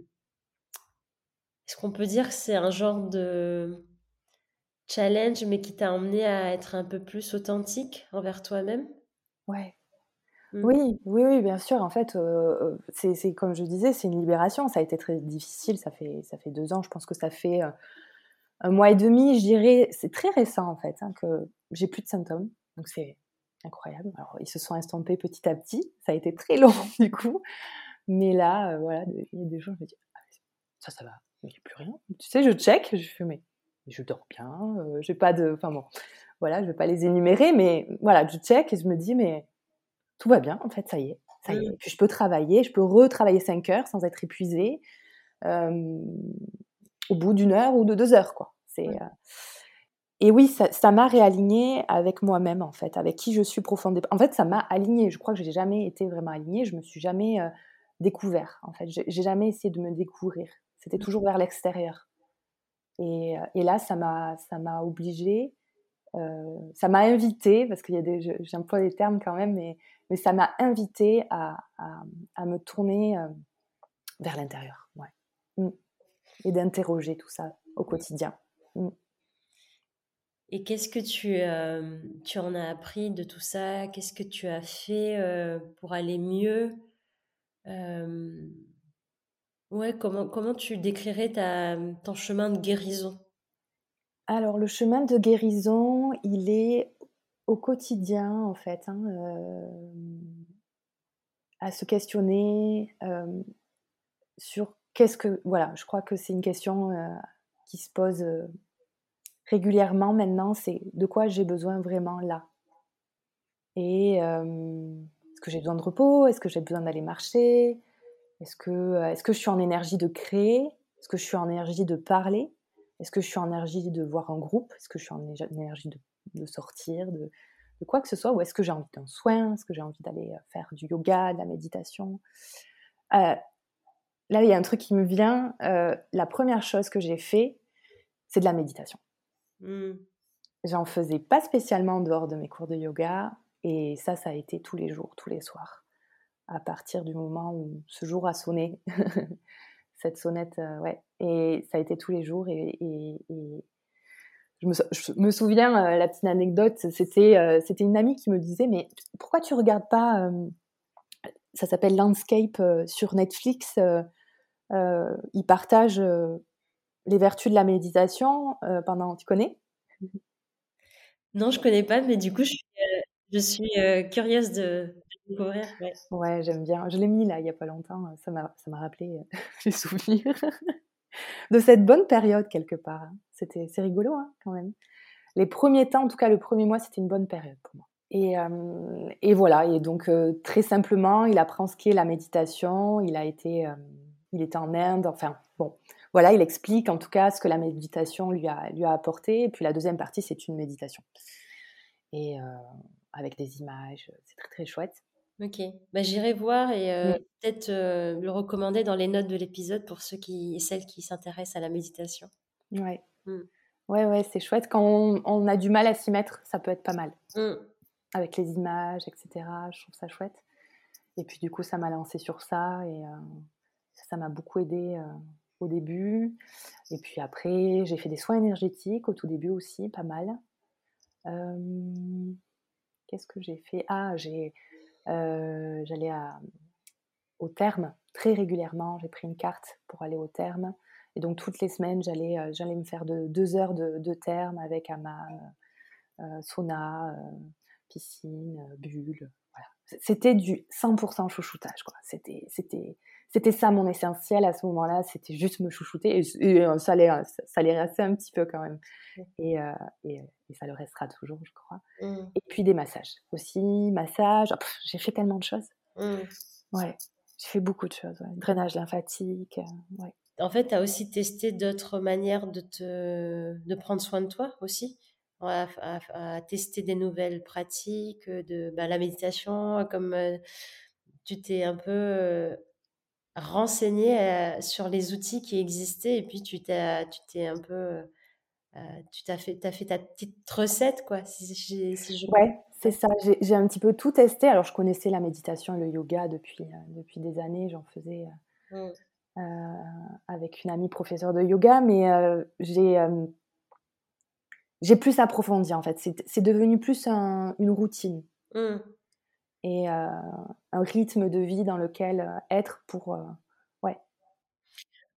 qu'on peut dire que c'est un genre de challenge, mais qui t'a emmené à être un peu plus authentique envers toi-même? Ouais. Mmh. Oui, oui, oui, bien sûr. En fait, c'est comme je disais, c'est une libération. Ça a été très difficile. Ça fait, ça fait deux ans. Je pense que ça fait un mois et demi, je dirais, c'est très récent en fait, hein, que j'ai plus de symptômes. Donc c'est incroyable. Alors ils se sont estompés petit à petit. Ça a été très long du coup. Mais là, euh, voilà, il y a des jours, je me dis, ah, ça, ça va. Il n'y a plus rien. Tu sais, je check, je fais, mais, je dors bien. J'ai pas de. Enfin bon, voilà, je vais pas les énumérer, mais voilà, je check et je me dis, mais tout va bien, en fait, ça y est. Ça y est. Puis je peux travailler, je peux retravailler 5 heures sans être épuisée. Euh, au bout d'une heure ou de deux heures, quoi. C'est euh, et oui, ça m'a réaligné avec moi-même en fait, avec qui je suis profondément. En fait, ça m'a aligné. Je crois que j'ai jamais été vraiment alignée. Je me suis jamais euh, découvert. En fait, j'ai jamais essayé de me découvrir. C'était mmh. toujours vers l'extérieur. Et, euh, et, là, ça m'a ça m'a obligée. Ça m'a invité parce qu'il y a des j'emploie des termes quand même, mais ça m'a invité à, me tourner vers l'intérieur. Ouais. Mmh. Et d'interroger tout ça au quotidien. Mm. Et qu'est-ce que tu, euh, tu en as appris de tout ça? Qu'est-ce que tu as fait euh, pour aller mieux? Euh, Ouais, comment, comment tu décrirais ta, ton chemin de guérison? Alors, le chemin de guérison, il est au quotidien, en fait, hein, à se questionner sur qu'est-ce que. Voilà, je crois que c'est une question qui se pose régulièrement maintenant, c'est de quoi j'ai besoin vraiment là? Et est-ce que j'ai besoin de repos? Est-ce que j'ai besoin d'aller marcher? Est-ce que, est que je suis en énergie de créer? Est-ce que je suis en énergie de parler? Est-ce que je suis en énergie de voir un groupe? Est-ce que je suis en énergie de, sortir de, quoi que ce soit? Ou est-ce que j'ai envie d'un soin? Est-ce que j'ai envie d'aller faire du yoga, de la méditation? Là, il y a un truc qui me vient. la première chose que j'ai fait, c'est de la méditation. Mmh. J'en faisais pas spécialement en dehors de mes cours de yoga, et ça, ça a été tous les jours, tous les soirs, à partir du moment où ce jour a sonné, cette sonnette, euh, ouais, et ça a été tous les jours, et, je, me, souviens, euh, la petite anecdote, c'était euh, c'était une amie qui me disait, mais pourquoi tu regardes pas, ça s'appelle Landscape sur Netflix, ils partagent les vertus de la méditation euh, pendant. Tu connais? Non, je connais pas, mais du coup, je suis, euh, euh, curieuse de, découvrir. Ouais, j'aime bien. Je l'ai mis là il y a pas longtemps. Ça m'a, rappelé les souvenirs de cette bonne période quelque part. Hein. C'était, c'est rigolo hein, quand même. Les premiers temps, en tout cas le premier mois, c'était une bonne période pour moi. Et, et voilà. Et donc très simplement, il apprend ce qu'est la méditation. Il a été, il était en Inde. Enfin bon voilà, il explique en tout cas ce que la méditation lui a, lui a apporté. Et puis la deuxième partie, c'est une méditation. Et euh, avec des images, c'est très très chouette. Ok, bah, j'irai voir et euh, peut-être euh, le recommander dans les notes de l'épisode pour ceux qui et celles qui s'intéressent à la méditation. Ouais, mmh. ouais, ouais, c'est chouette. Quand on, a du mal à s'y mettre, ça peut être pas mal. Mmh. avec les images, etc. Je trouve ça chouette. Et puis du coup, ça m'a lancé sur ça et ça m'a beaucoup aidé au début. Et puis après, j'ai fait des soins énergétiques au tout début aussi, pas mal. Qu'est-ce que j'ai fait? Ah, j'ai, j'allais au terme très régulièrement. J'ai pris une carte pour aller au terme. Et donc toutes les semaines, j'allais, j'allais me faire de, deux heures de, de terme avec hammam, sauna, piscine, bulle. C'était du 100% chouchoutage. C'était, c'était, ça mon essentiel à ce moment-là. C'était juste me chouchouter. Et, ça, allait, ça allait rester un petit peu quand même. Et, et, ça le restera toujours, je crois. Mmh. Et puis des massages aussi. Massages. Oh, j'ai fait tellement de choses. Mmh. Ouais. J'ai fait beaucoup de choses. Drainage lymphatique. ouais. En fait, tu as aussi testé d'autres manières de, te, de prendre soin de toi aussi à, tester des nouvelles pratiques, de bah, la méditation, comme tu t'es un peu renseigné sur les outils qui existaient et puis tu t'es, tu t'es un peu, tu t'as fait, as fait ta petite recette quoi. Si, si Ouais, c'est ça. J'ai, un petit peu tout testé. Alors je connaissais la méditation et le yoga depuis, depuis des années. J'en faisais. Mmh. avec une amie professeure de yoga, mais j'ai j'ai plus approfondi en fait. C'est devenu plus une routine mmh. Et euh, un rythme de vie dans lequel euh, être pour. Euh, ouais.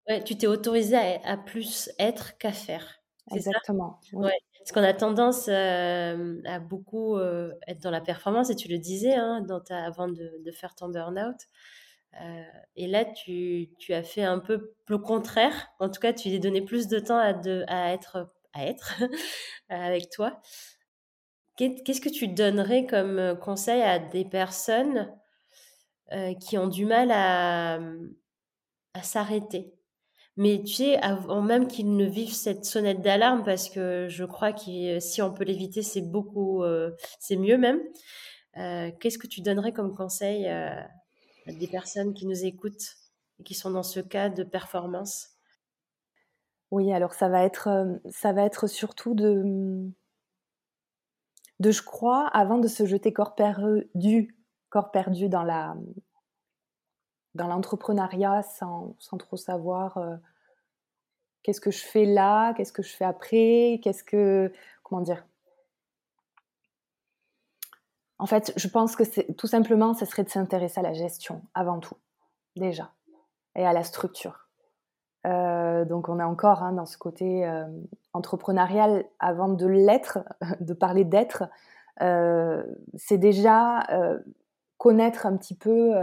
Ouais, tu t'es autorisé à, plus être qu'à faire. Exactement. Ouais. Parce qu'on a tendance à beaucoup être dans la performance, et tu le disais hein, dans ta, avant de, de faire ton burn-out. et là, tu, tu, as fait un peu le contraire. En tout cas, tu t'es donné plus de temps à, de, à être à être avec toi. Qu'est-ce que tu donnerais comme euh, conseil à des personnes euh, qui ont du mal à, s'arrêter? Mais tu sais, avant même qu'ils ne vivent cette sonnette d'alarme, parce que je crois que si on peut l'éviter, c'est beaucoup, euh, c'est mieux même. Qu'est-ce que tu donnerais comme conseil à des personnes qui nous écoutent et qui sont dans ce cas de performance? Oui, alors ça va être, ça va être surtout de, de, je crois, avant de se jeter corps perdu, corps perdu dans la, dans l'entrepreneuriat sans, trop savoir qu'est-ce que je fais là, qu'est-ce que je fais après, qu'est-ce que, comment dire? En fait, je pense que tout simplement, ce serait de s'intéresser à la gestion avant tout, déjà, et à la structure. Euh, donc on est encore hein, dans ce côté euh, entrepreneurial avant de l'être, de parler d'être. Euh, c'est déjà connaître un petit peu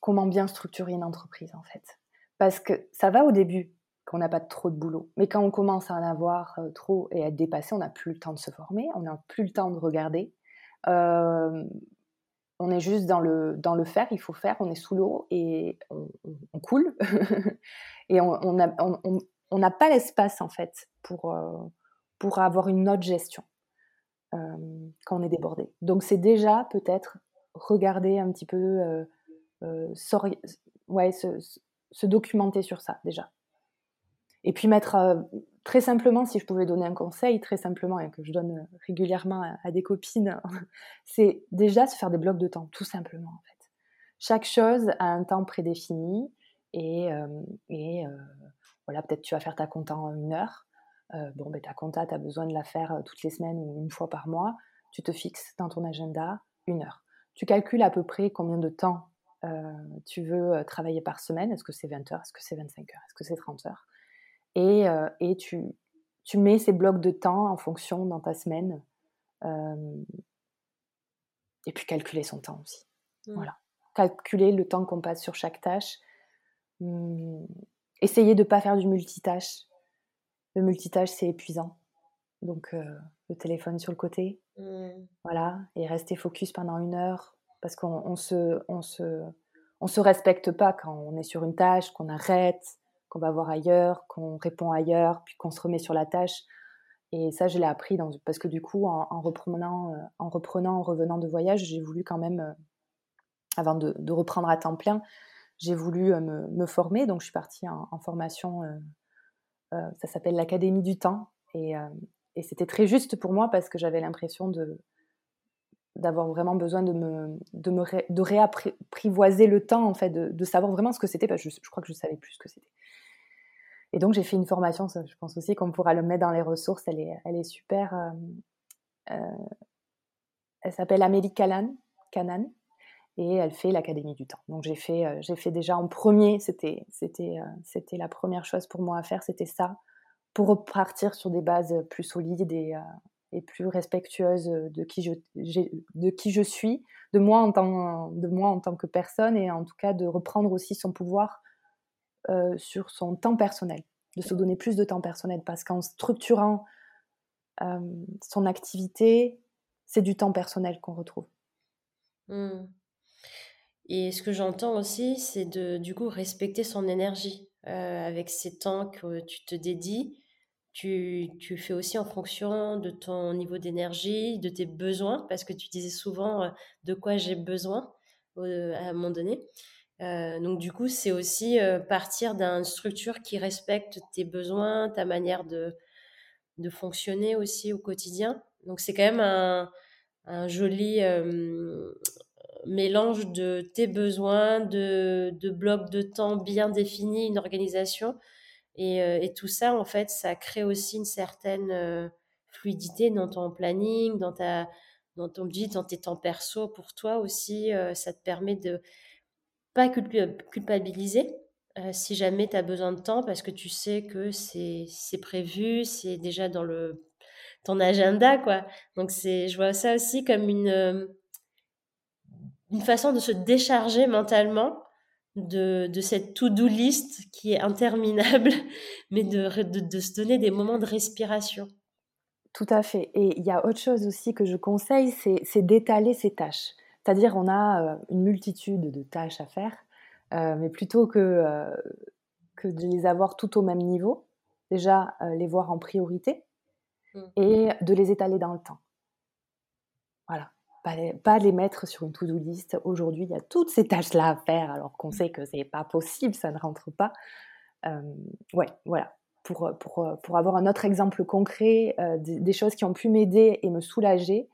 comment bien structurer une entreprise en fait. Parce que ça va au début qu'on n'a pas trop de boulot. Mais quand on commence à en avoir trop et à être dépassé, on n'a plus le temps de se former, on n'a plus le temps de regarder on est juste dans le, dans le faire, il faut faire, on est sous l'eau et on, coule. et on n'a on, pas l'espace, en fait, pour, euh, pour avoir une autre gestion euh, quand on est débordé. Donc, c'est déjà peut-être regarder un petit peu, euh, ouais, se, documenter sur ça, déjà. Et puis mettre très simplement, si je pouvais donner un conseil, très simplement, et que je donne régulièrement à, des copines, c'est déjà se faire des blocs de temps, tout simplement en fait. Chaque chose a un temps prédéfini et, euh, euh, voilà, peut-être tu vas faire ta compta en une heure. Euh, bon, ben, ta compta, tu as besoin de la faire toutes les semaines ou une fois par mois. Tu te fixes dans ton agenda une heure. Tu calcules à peu près combien de temps tu veux travailler par semaine. Est-ce que c'est 20 heures? Est-ce que c'est 25 heures? Est-ce que c'est 30 heures? Et, euh, et tu, tu, mets ces blocs de temps en fonction dans ta semaine. Euh, et puis calculer son temps aussi. Mmh. Voilà. Calculer le temps qu'on passe sur chaque tâche. Mmh. Essayer de ne pas faire du multitâche. Le multitâche, c'est épuisant. Donc, euh, le téléphone sur le côté. Mmh. Voilà. Et rester focus pendant une heure. Parce qu'on on se, on se, on se respecte pas quand on est sur une tâche, qu'on arrête, qu'on va voir ailleurs, qu'on répond ailleurs, puis qu'on se remet sur la tâche. Et ça, je l'ai appris parce que du coup, en, reprenant, euh, en reprenant, en revenant de voyage, j'ai voulu quand même, euh, avant de, reprendre à temps plein, j'ai voulu euh, me, former. Donc, je suis partie en, formation, ça s'appelle l'Académie du temps. Et, c'était très juste pour moi parce que j'avais l'impression d'avoir vraiment besoin de me réapprivoiser le temps en fait de, savoir vraiment ce que c'était parce que je, crois que je savais plus ce que c'était et donc j'ai fait une formation je pense aussi qu'on pourra le mettre dans les ressources. Elle est super euh, euh, elle s'appelle Amélie Canan Canan et elle fait l'académie du temps. Donc j'ai fait euh, fait déjà en premier c'était la première chose pour moi à faire c'était ça pour repartir sur des bases plus solides et, plus respectueuse de qui je, de qui je suis, de moi, en tant, de moi en tant que personne, et en tout cas de reprendre aussi son pouvoir euh, sur son temps personnel, de se donner plus de temps personnel, parce qu'en structurant euh, son activité, c'est du temps personnel qu'on retrouve. Mmh. Et ce que j'entends aussi, c'est de du coup respecter son énergie euh, avec ces temps que tu te dédies tu, tu, fais aussi en fonction de ton niveau d'énergie, de tes besoins, parce que tu disais souvent de quoi j'ai besoin à un moment donné. Euh, donc du coup, c'est aussi partir d'une structure qui respecte tes besoins, ta manière de, de fonctionner aussi au quotidien. Donc c'est quand même un, un joli mélange de tes besoins, de, de blocs de temps bien définis, une organisation euh, et, tout ça, en fait, ça crée aussi une certaine euh, fluidité dans ton planning, dans, ta, dans ton budget, dans tes temps perso. Pour toi aussi, euh, ça te permet de pas culpabiliser si jamais tu as besoin de temps parce que tu sais que c'est prévu, c'est déjà dans le, ton agenda. quoi. Donc, je vois ça aussi comme une, une façon de se décharger mentalement de, cette to-do list qui est interminable, mais de, de, se donner des moments de respiration. Tout à fait. Et il y a autre chose aussi que je conseille, c'est d'étaler ses tâches. C'est-à-dire, on a euh, une multitude de tâches à faire, euh, mais plutôt que, euh, que de les avoir tout au même niveau, déjà les voir en priorité mmh. et de les étaler dans le temps. Voilà pas les, mettre sur une to-do list. Aujourd'hui, il y a toutes ces tâches-là à faire, alors qu'on sait que c'est pas possible, ça ne rentre pas. Ouais, voilà. Pour, pour, pour, avoir un autre exemple concret des, choses qui ont pu m'aider et me soulager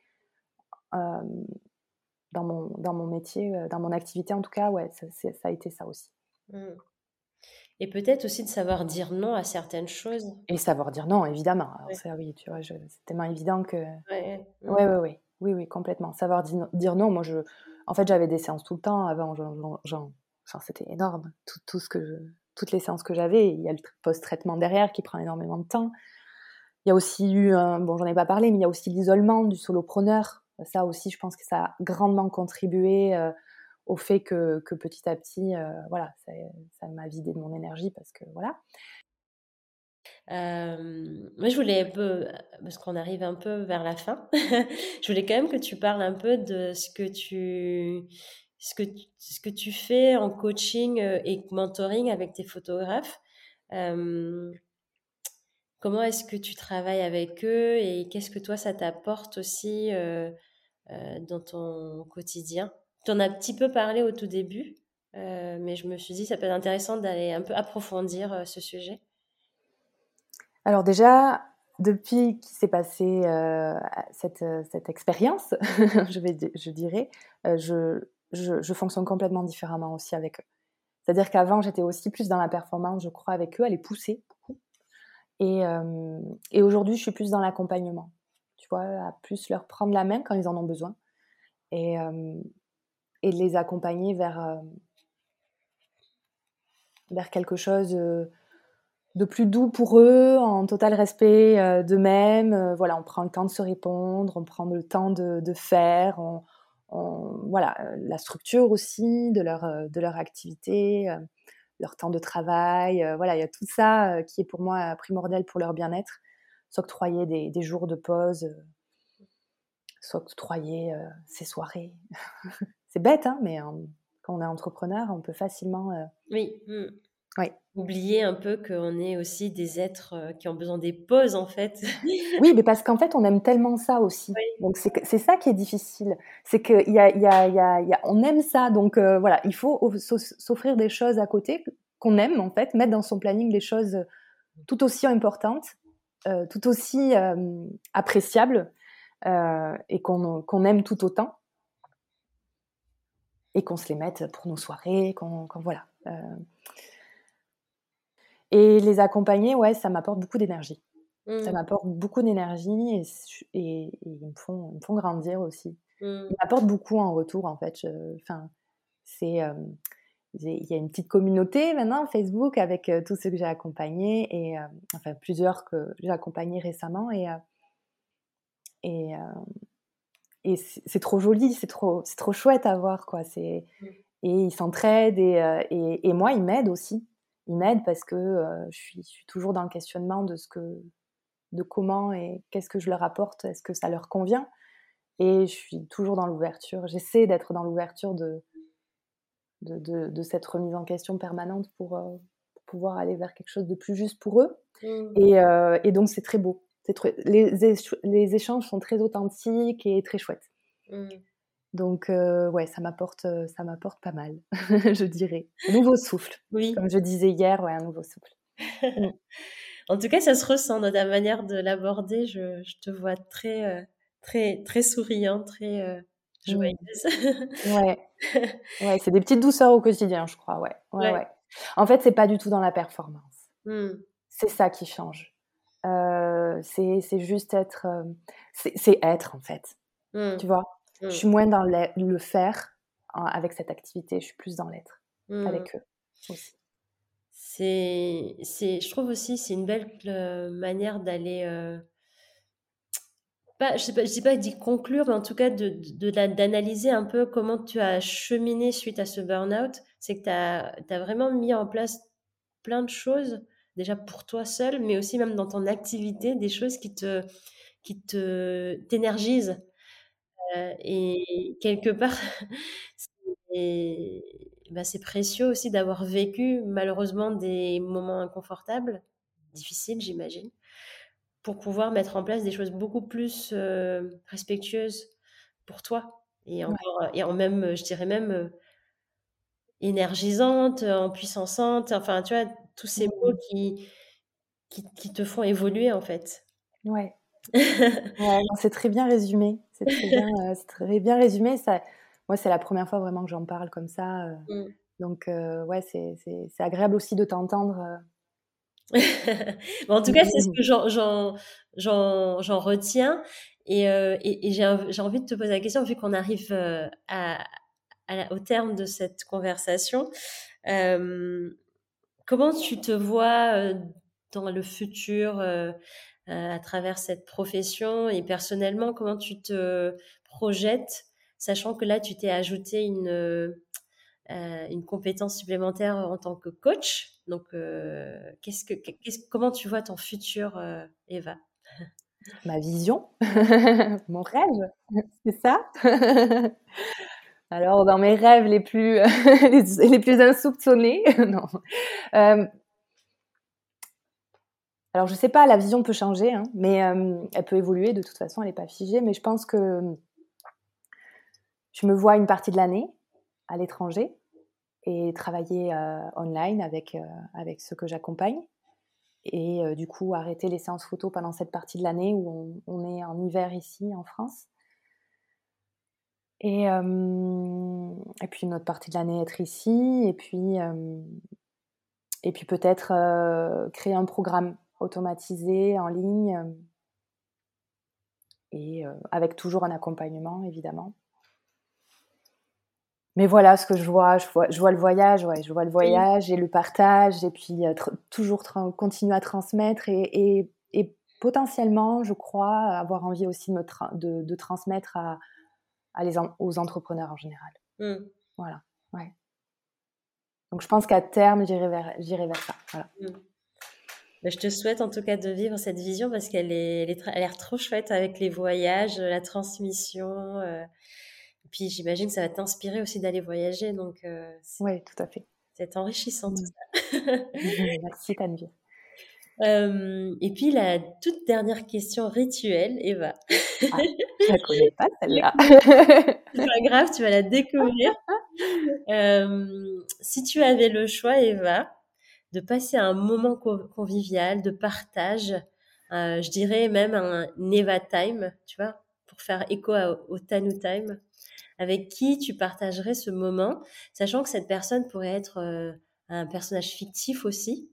dans, mon, dans mon métier, dans mon activité en tout cas, ouais, ça, ça a été ça aussi. Mmh. Et peut-être aussi de savoir dire non à certaines choses. Et savoir dire non, évidemment. ça, oui, tu vois, c'est tellement évident que. Ouais, ouais, ouais. ouais. Oui, oui, complètement. Savoir dire non. Moi, je, en fait, j'avais des séances tout le temps avant. Genre, c'était énorme. Tout, tout, ce que toutes les séances que j'avais. Il y a le post-traitement derrière qui prend énormément de temps. Il y a aussi eu, un, bon, j'en ai pas parlé, mais il y a aussi l'isolement du solopreneur. Ça aussi, je pense que ça a grandement contribué euh, au fait que, petit à petit, euh, voilà, ça, m'a vidé de mon énergie parce que voilà. Moi, je voulais un peu, parce qu'on arrive un peu vers la fin, je voulais quand même que tu parles un peu de ce que tu, ce que, ce que tu fais en coaching euh, et mentoring avec tes photographes. Comment est-ce que tu travailles avec eux et qu'est-ce que toi, ça t'apporte aussi dans ton quotidien Tu en as un petit peu parlé au tout début, mais je me suis dit ça peut être intéressant d'aller un peu approfondir ce sujet. Alors déjà, depuis qu'il s'est passé euh, cette, cette, expérience, je, je dirais, euh, je, je, fonctionne complètement différemment aussi avec eux. C'est-à-dire qu'avant, j'étais aussi plus dans la performance, je crois, avec eux, à les pousser beaucoup. Et, euh, et aujourd'hui, je suis plus dans l'accompagnement. À plus leur prendre la main quand ils en ont besoin. Et, et les accompagner vers, vers quelque chose de plus doux pour eux, en total respect euh, d'eux-mêmes. Euh, voilà, on prend le temps de se répondre, on prend le temps de, faire, voilà, euh, la structure aussi de leur, de leur activité, leur temps de travail. voilà, il y a tout ça qui est pour moi primordial pour leur bien-être. S'octroyer des, des, jours de pause, s'octroyer ses soirées. C'est bête, hein, mais quand on est entrepreneur, on peut facilement. oui. Mmh. Oublier un peu qu'on est aussi des êtres euh, qui ont besoin des pauses, en fait. oui, mais parce qu'en fait, on aime tellement ça aussi. Donc, c'est ça qui est difficile. C'est qu'on y a, y a, y a, on aime ça. Donc, euh, voilà, il faut s'offrir des choses à côté qu'on aime, en fait, mettre dans son planning des choses tout aussi importantes tout aussi appréciable et qu'on aime tout autant et qu'on se les mette pour nos soirées, qu'on voilà. Et les accompagner, ouais, ça m'apporte beaucoup d'énergie. Ça mmh. m'apporte beaucoup d'énergie et, ils, me font, me font grandir aussi. Mmh. Ils m'apportent beaucoup en retour, en fait. Enfin, c'est il y a une petite communauté maintenant Facebook avec tous ceux que j'ai accompagnés et enfin plusieurs que j'ai accompagnés récemment et et, et c'est trop joli, c'est trop c'est trop chouette à voir quoi. C'est et ils s'entraident et, et, et, moi ils m'aident aussi. Ils m'aident parce que je suis, je, suis, toujours dans le questionnement de ce que de comment et qu'est-ce que je leur apporte, est-ce que ça leur convient? Et je suis toujours dans l'ouverture. J'essaie d'être dans l'ouverture de de, cette remise en question permanente pour, euh, pouvoir aller vers quelque chose de plus juste pour eux. Mmh. Euh, et, donc, c'est très beau. les, les, échanges sont très authentiques et très chouettes. Mmh. Donc, euh, ouais, ça m'apporte, ça m'apporte pas mal, je dirais. Un nouveau souffle. Oui. Comme je disais hier, ouais, un nouveau souffle. Mmh. en tout cas, ça se ressent dans ta manière de l'aborder. Je, je, te vois très, très, très souriant, très ouais. ouais, c'est des petites douceurs au quotidien, je crois. Ouais. Ouais, ouais. En fait, c'est pas du tout dans la performance. Mmh. C'est ça qui change. Euh, c'est juste être. Euh, c'est être, en fait. Mmh. Tu vois? Je mmh. suis moins dans le, faire avec cette activité, je suis plus dans l'être avec eux aussi. C'est, je trouve aussi, c'est une belle euh, manière d'aller pas, je sais pas, je dis pas d'y conclure, mais en tout cas de, d'analyser un peu comment tu as cheminé suite à ce burn-out. C'est que tu as, vraiment mis en place plein de choses, déjà pour toi seul, mais aussi même dans ton activité, des choses qui te, qui te, t'énergisent. Euh, et quelque part, bah, c'est précieux aussi d'avoir vécu malheureusement des moments inconfortables, difficiles, j'imagine pour pouvoir mettre en place des choses beaucoup plus respectueuses pour toi et encore et en même je dirais même énergisantes, en puissançantes, enfin tu vois tous ces mots mmh. qui, qui, te font évoluer en fait. Ouais. ouais c'est très bien résumé. C'est très bien, très bien résumé. Ça, moi, c'est la première fois vraiment que j'en parle comme ça. Mmh. Donc, ouais, c'est agréable aussi de t'entendre en tout cas, c'est ce que j'en retiens. Et, euh, j'ai envie de te poser la question, vu qu'on arrive euh, au terme de cette conversation. Euh, comment tu te vois dans le futur à travers cette profession et personnellement, comment tu te projettes, sachant que là, tu t'es ajouté une compétence supplémentaire en tant que coach? Donc, euh, qu'est-ce que, comment tu vois ton futur, euh, Eva? Ma vision, mon rêve, c'est ça? Alors, dans mes rêves les plus, les, plus insoupçonnés, non. Euh, alors, je sais pas, la vision peut changer, hein, mais elle peut évoluer. De toute façon, elle n'est pas figée. Mais je pense que je me vois une partie de l'année à l'étranger et travailler euh, online avec, euh, avec ceux que j'accompagne. Et euh, du coup, arrêter les séances photo pendant cette partie de l'année où on, est en hiver ici en France. Et, et puis une autre partie de l'année être ici. Et puis, et puis peut-être créer un programme automatisé en ligne. et avec toujours un accompagnement, évidemment mais voilà ce que je vois, je vois, je vois le voyage, ouais, je vois le voyage et le partage, et puis euh, toujours continuer à transmettre et, et, et, potentiellement, je crois, avoir envie aussi de, de, de transmettre à, à les aux entrepreneurs en général. Mmh. Voilà, ouais. Donc je pense qu'à terme, j'irai vers, ça. Voilà. Mmh. Bah, je te souhaite en tout cas de vivre cette vision parce qu'elle est, elle, est, elle a l'air trop chouette avec les voyages, la transmission. Euh, puis j'imagine que ça va t'inspirer aussi d'aller voyager. Donc, euh, oui, tout à fait. C'est enrichissant tout ça. Merci Tanvi. Euh, et puis la toute dernière question rituelle, Eva. Ah, je la connais pas celle-là. C'est pas grave, tu vas la découvrir. Euh, si tu avais le choix, Eva, de passer un moment convivial, de partage je dirais même un Neva Time, tu vois, pour faire écho au Tanu Time. Avec qui tu partagerais ce moment, sachant que cette personne pourrait être euh, un personnage fictif aussi,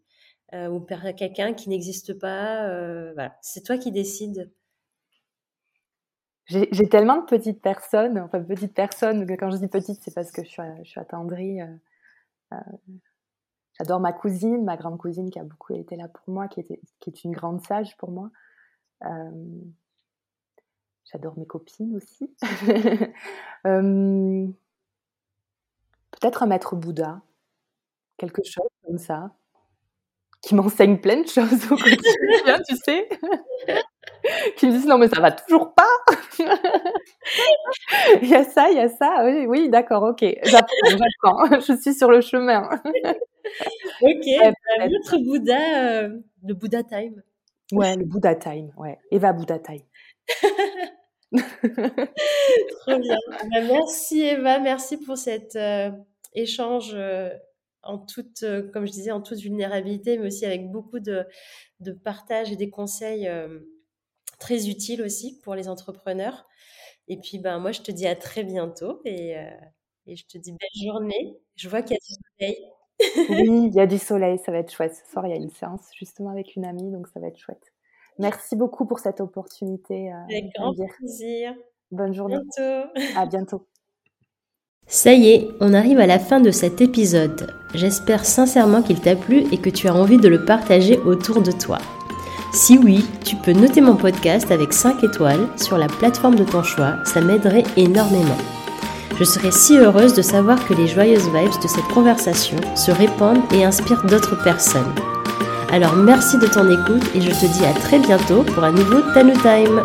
euh, ou quelqu'un qui n'existe pas. Euh, voilà, c'est toi qui décides. J'ai tellement de petites personnes, enfin petites personnes, quand je dis petite, c'est parce que je suis, je attendrie. J'adore ma cousine, ma grande cousine qui a beaucoup été là pour moi, qui est une grande sage pour moi. J'adore mes copines aussi. Peut-être un maître Bouddha, quelque chose comme ça, qui m'enseigne plein de choses au quotidien, tu sais. qui me disent non mais ça va toujours pas. il y a ça, il y a ça. Oui, oui d'accord, ok. J'apprends. Je suis sur le chemin. ok. un autre Bouddha, euh, le Bouddha Time. Ouais, le Bouddha Time. Ouais. Eva Bouddha Time. Trop bien. Bah, merci Eva, merci pour cet euh, échange euh, en toute, euh, comme je disais, en toute vulnérabilité, mais aussi avec beaucoup de, partage et des conseils très utiles aussi pour les entrepreneurs. Et puis, ben, moi, je te dis à très bientôt et, et je te dis belle journée. Je vois qu'il y a du soleil. oui, il y a du soleil, ça va être chouette. Ce soir, il y a une séance justement avec une amie, donc ça va être chouette. Merci beaucoup pour cette opportunité. Euh, Avec grand plaisir. Bonne journée. Bientôt. À bientôt. Ça y est, on arrive à la fin de cet épisode. J'espère sincèrement qu'il t'a plu et que tu as envie de le partager autour de toi. Si oui, tu peux noter mon podcast avec 5 étoiles sur la plateforme de ton choix, ça m'aiderait énormément. Je serais si heureuse de savoir que les joyeuses vibes de cette conversation se répandent et inspirent d'autres personnes. Alors merci de ton écoute et je te dis à très bientôt pour un nouveau Tanu Time.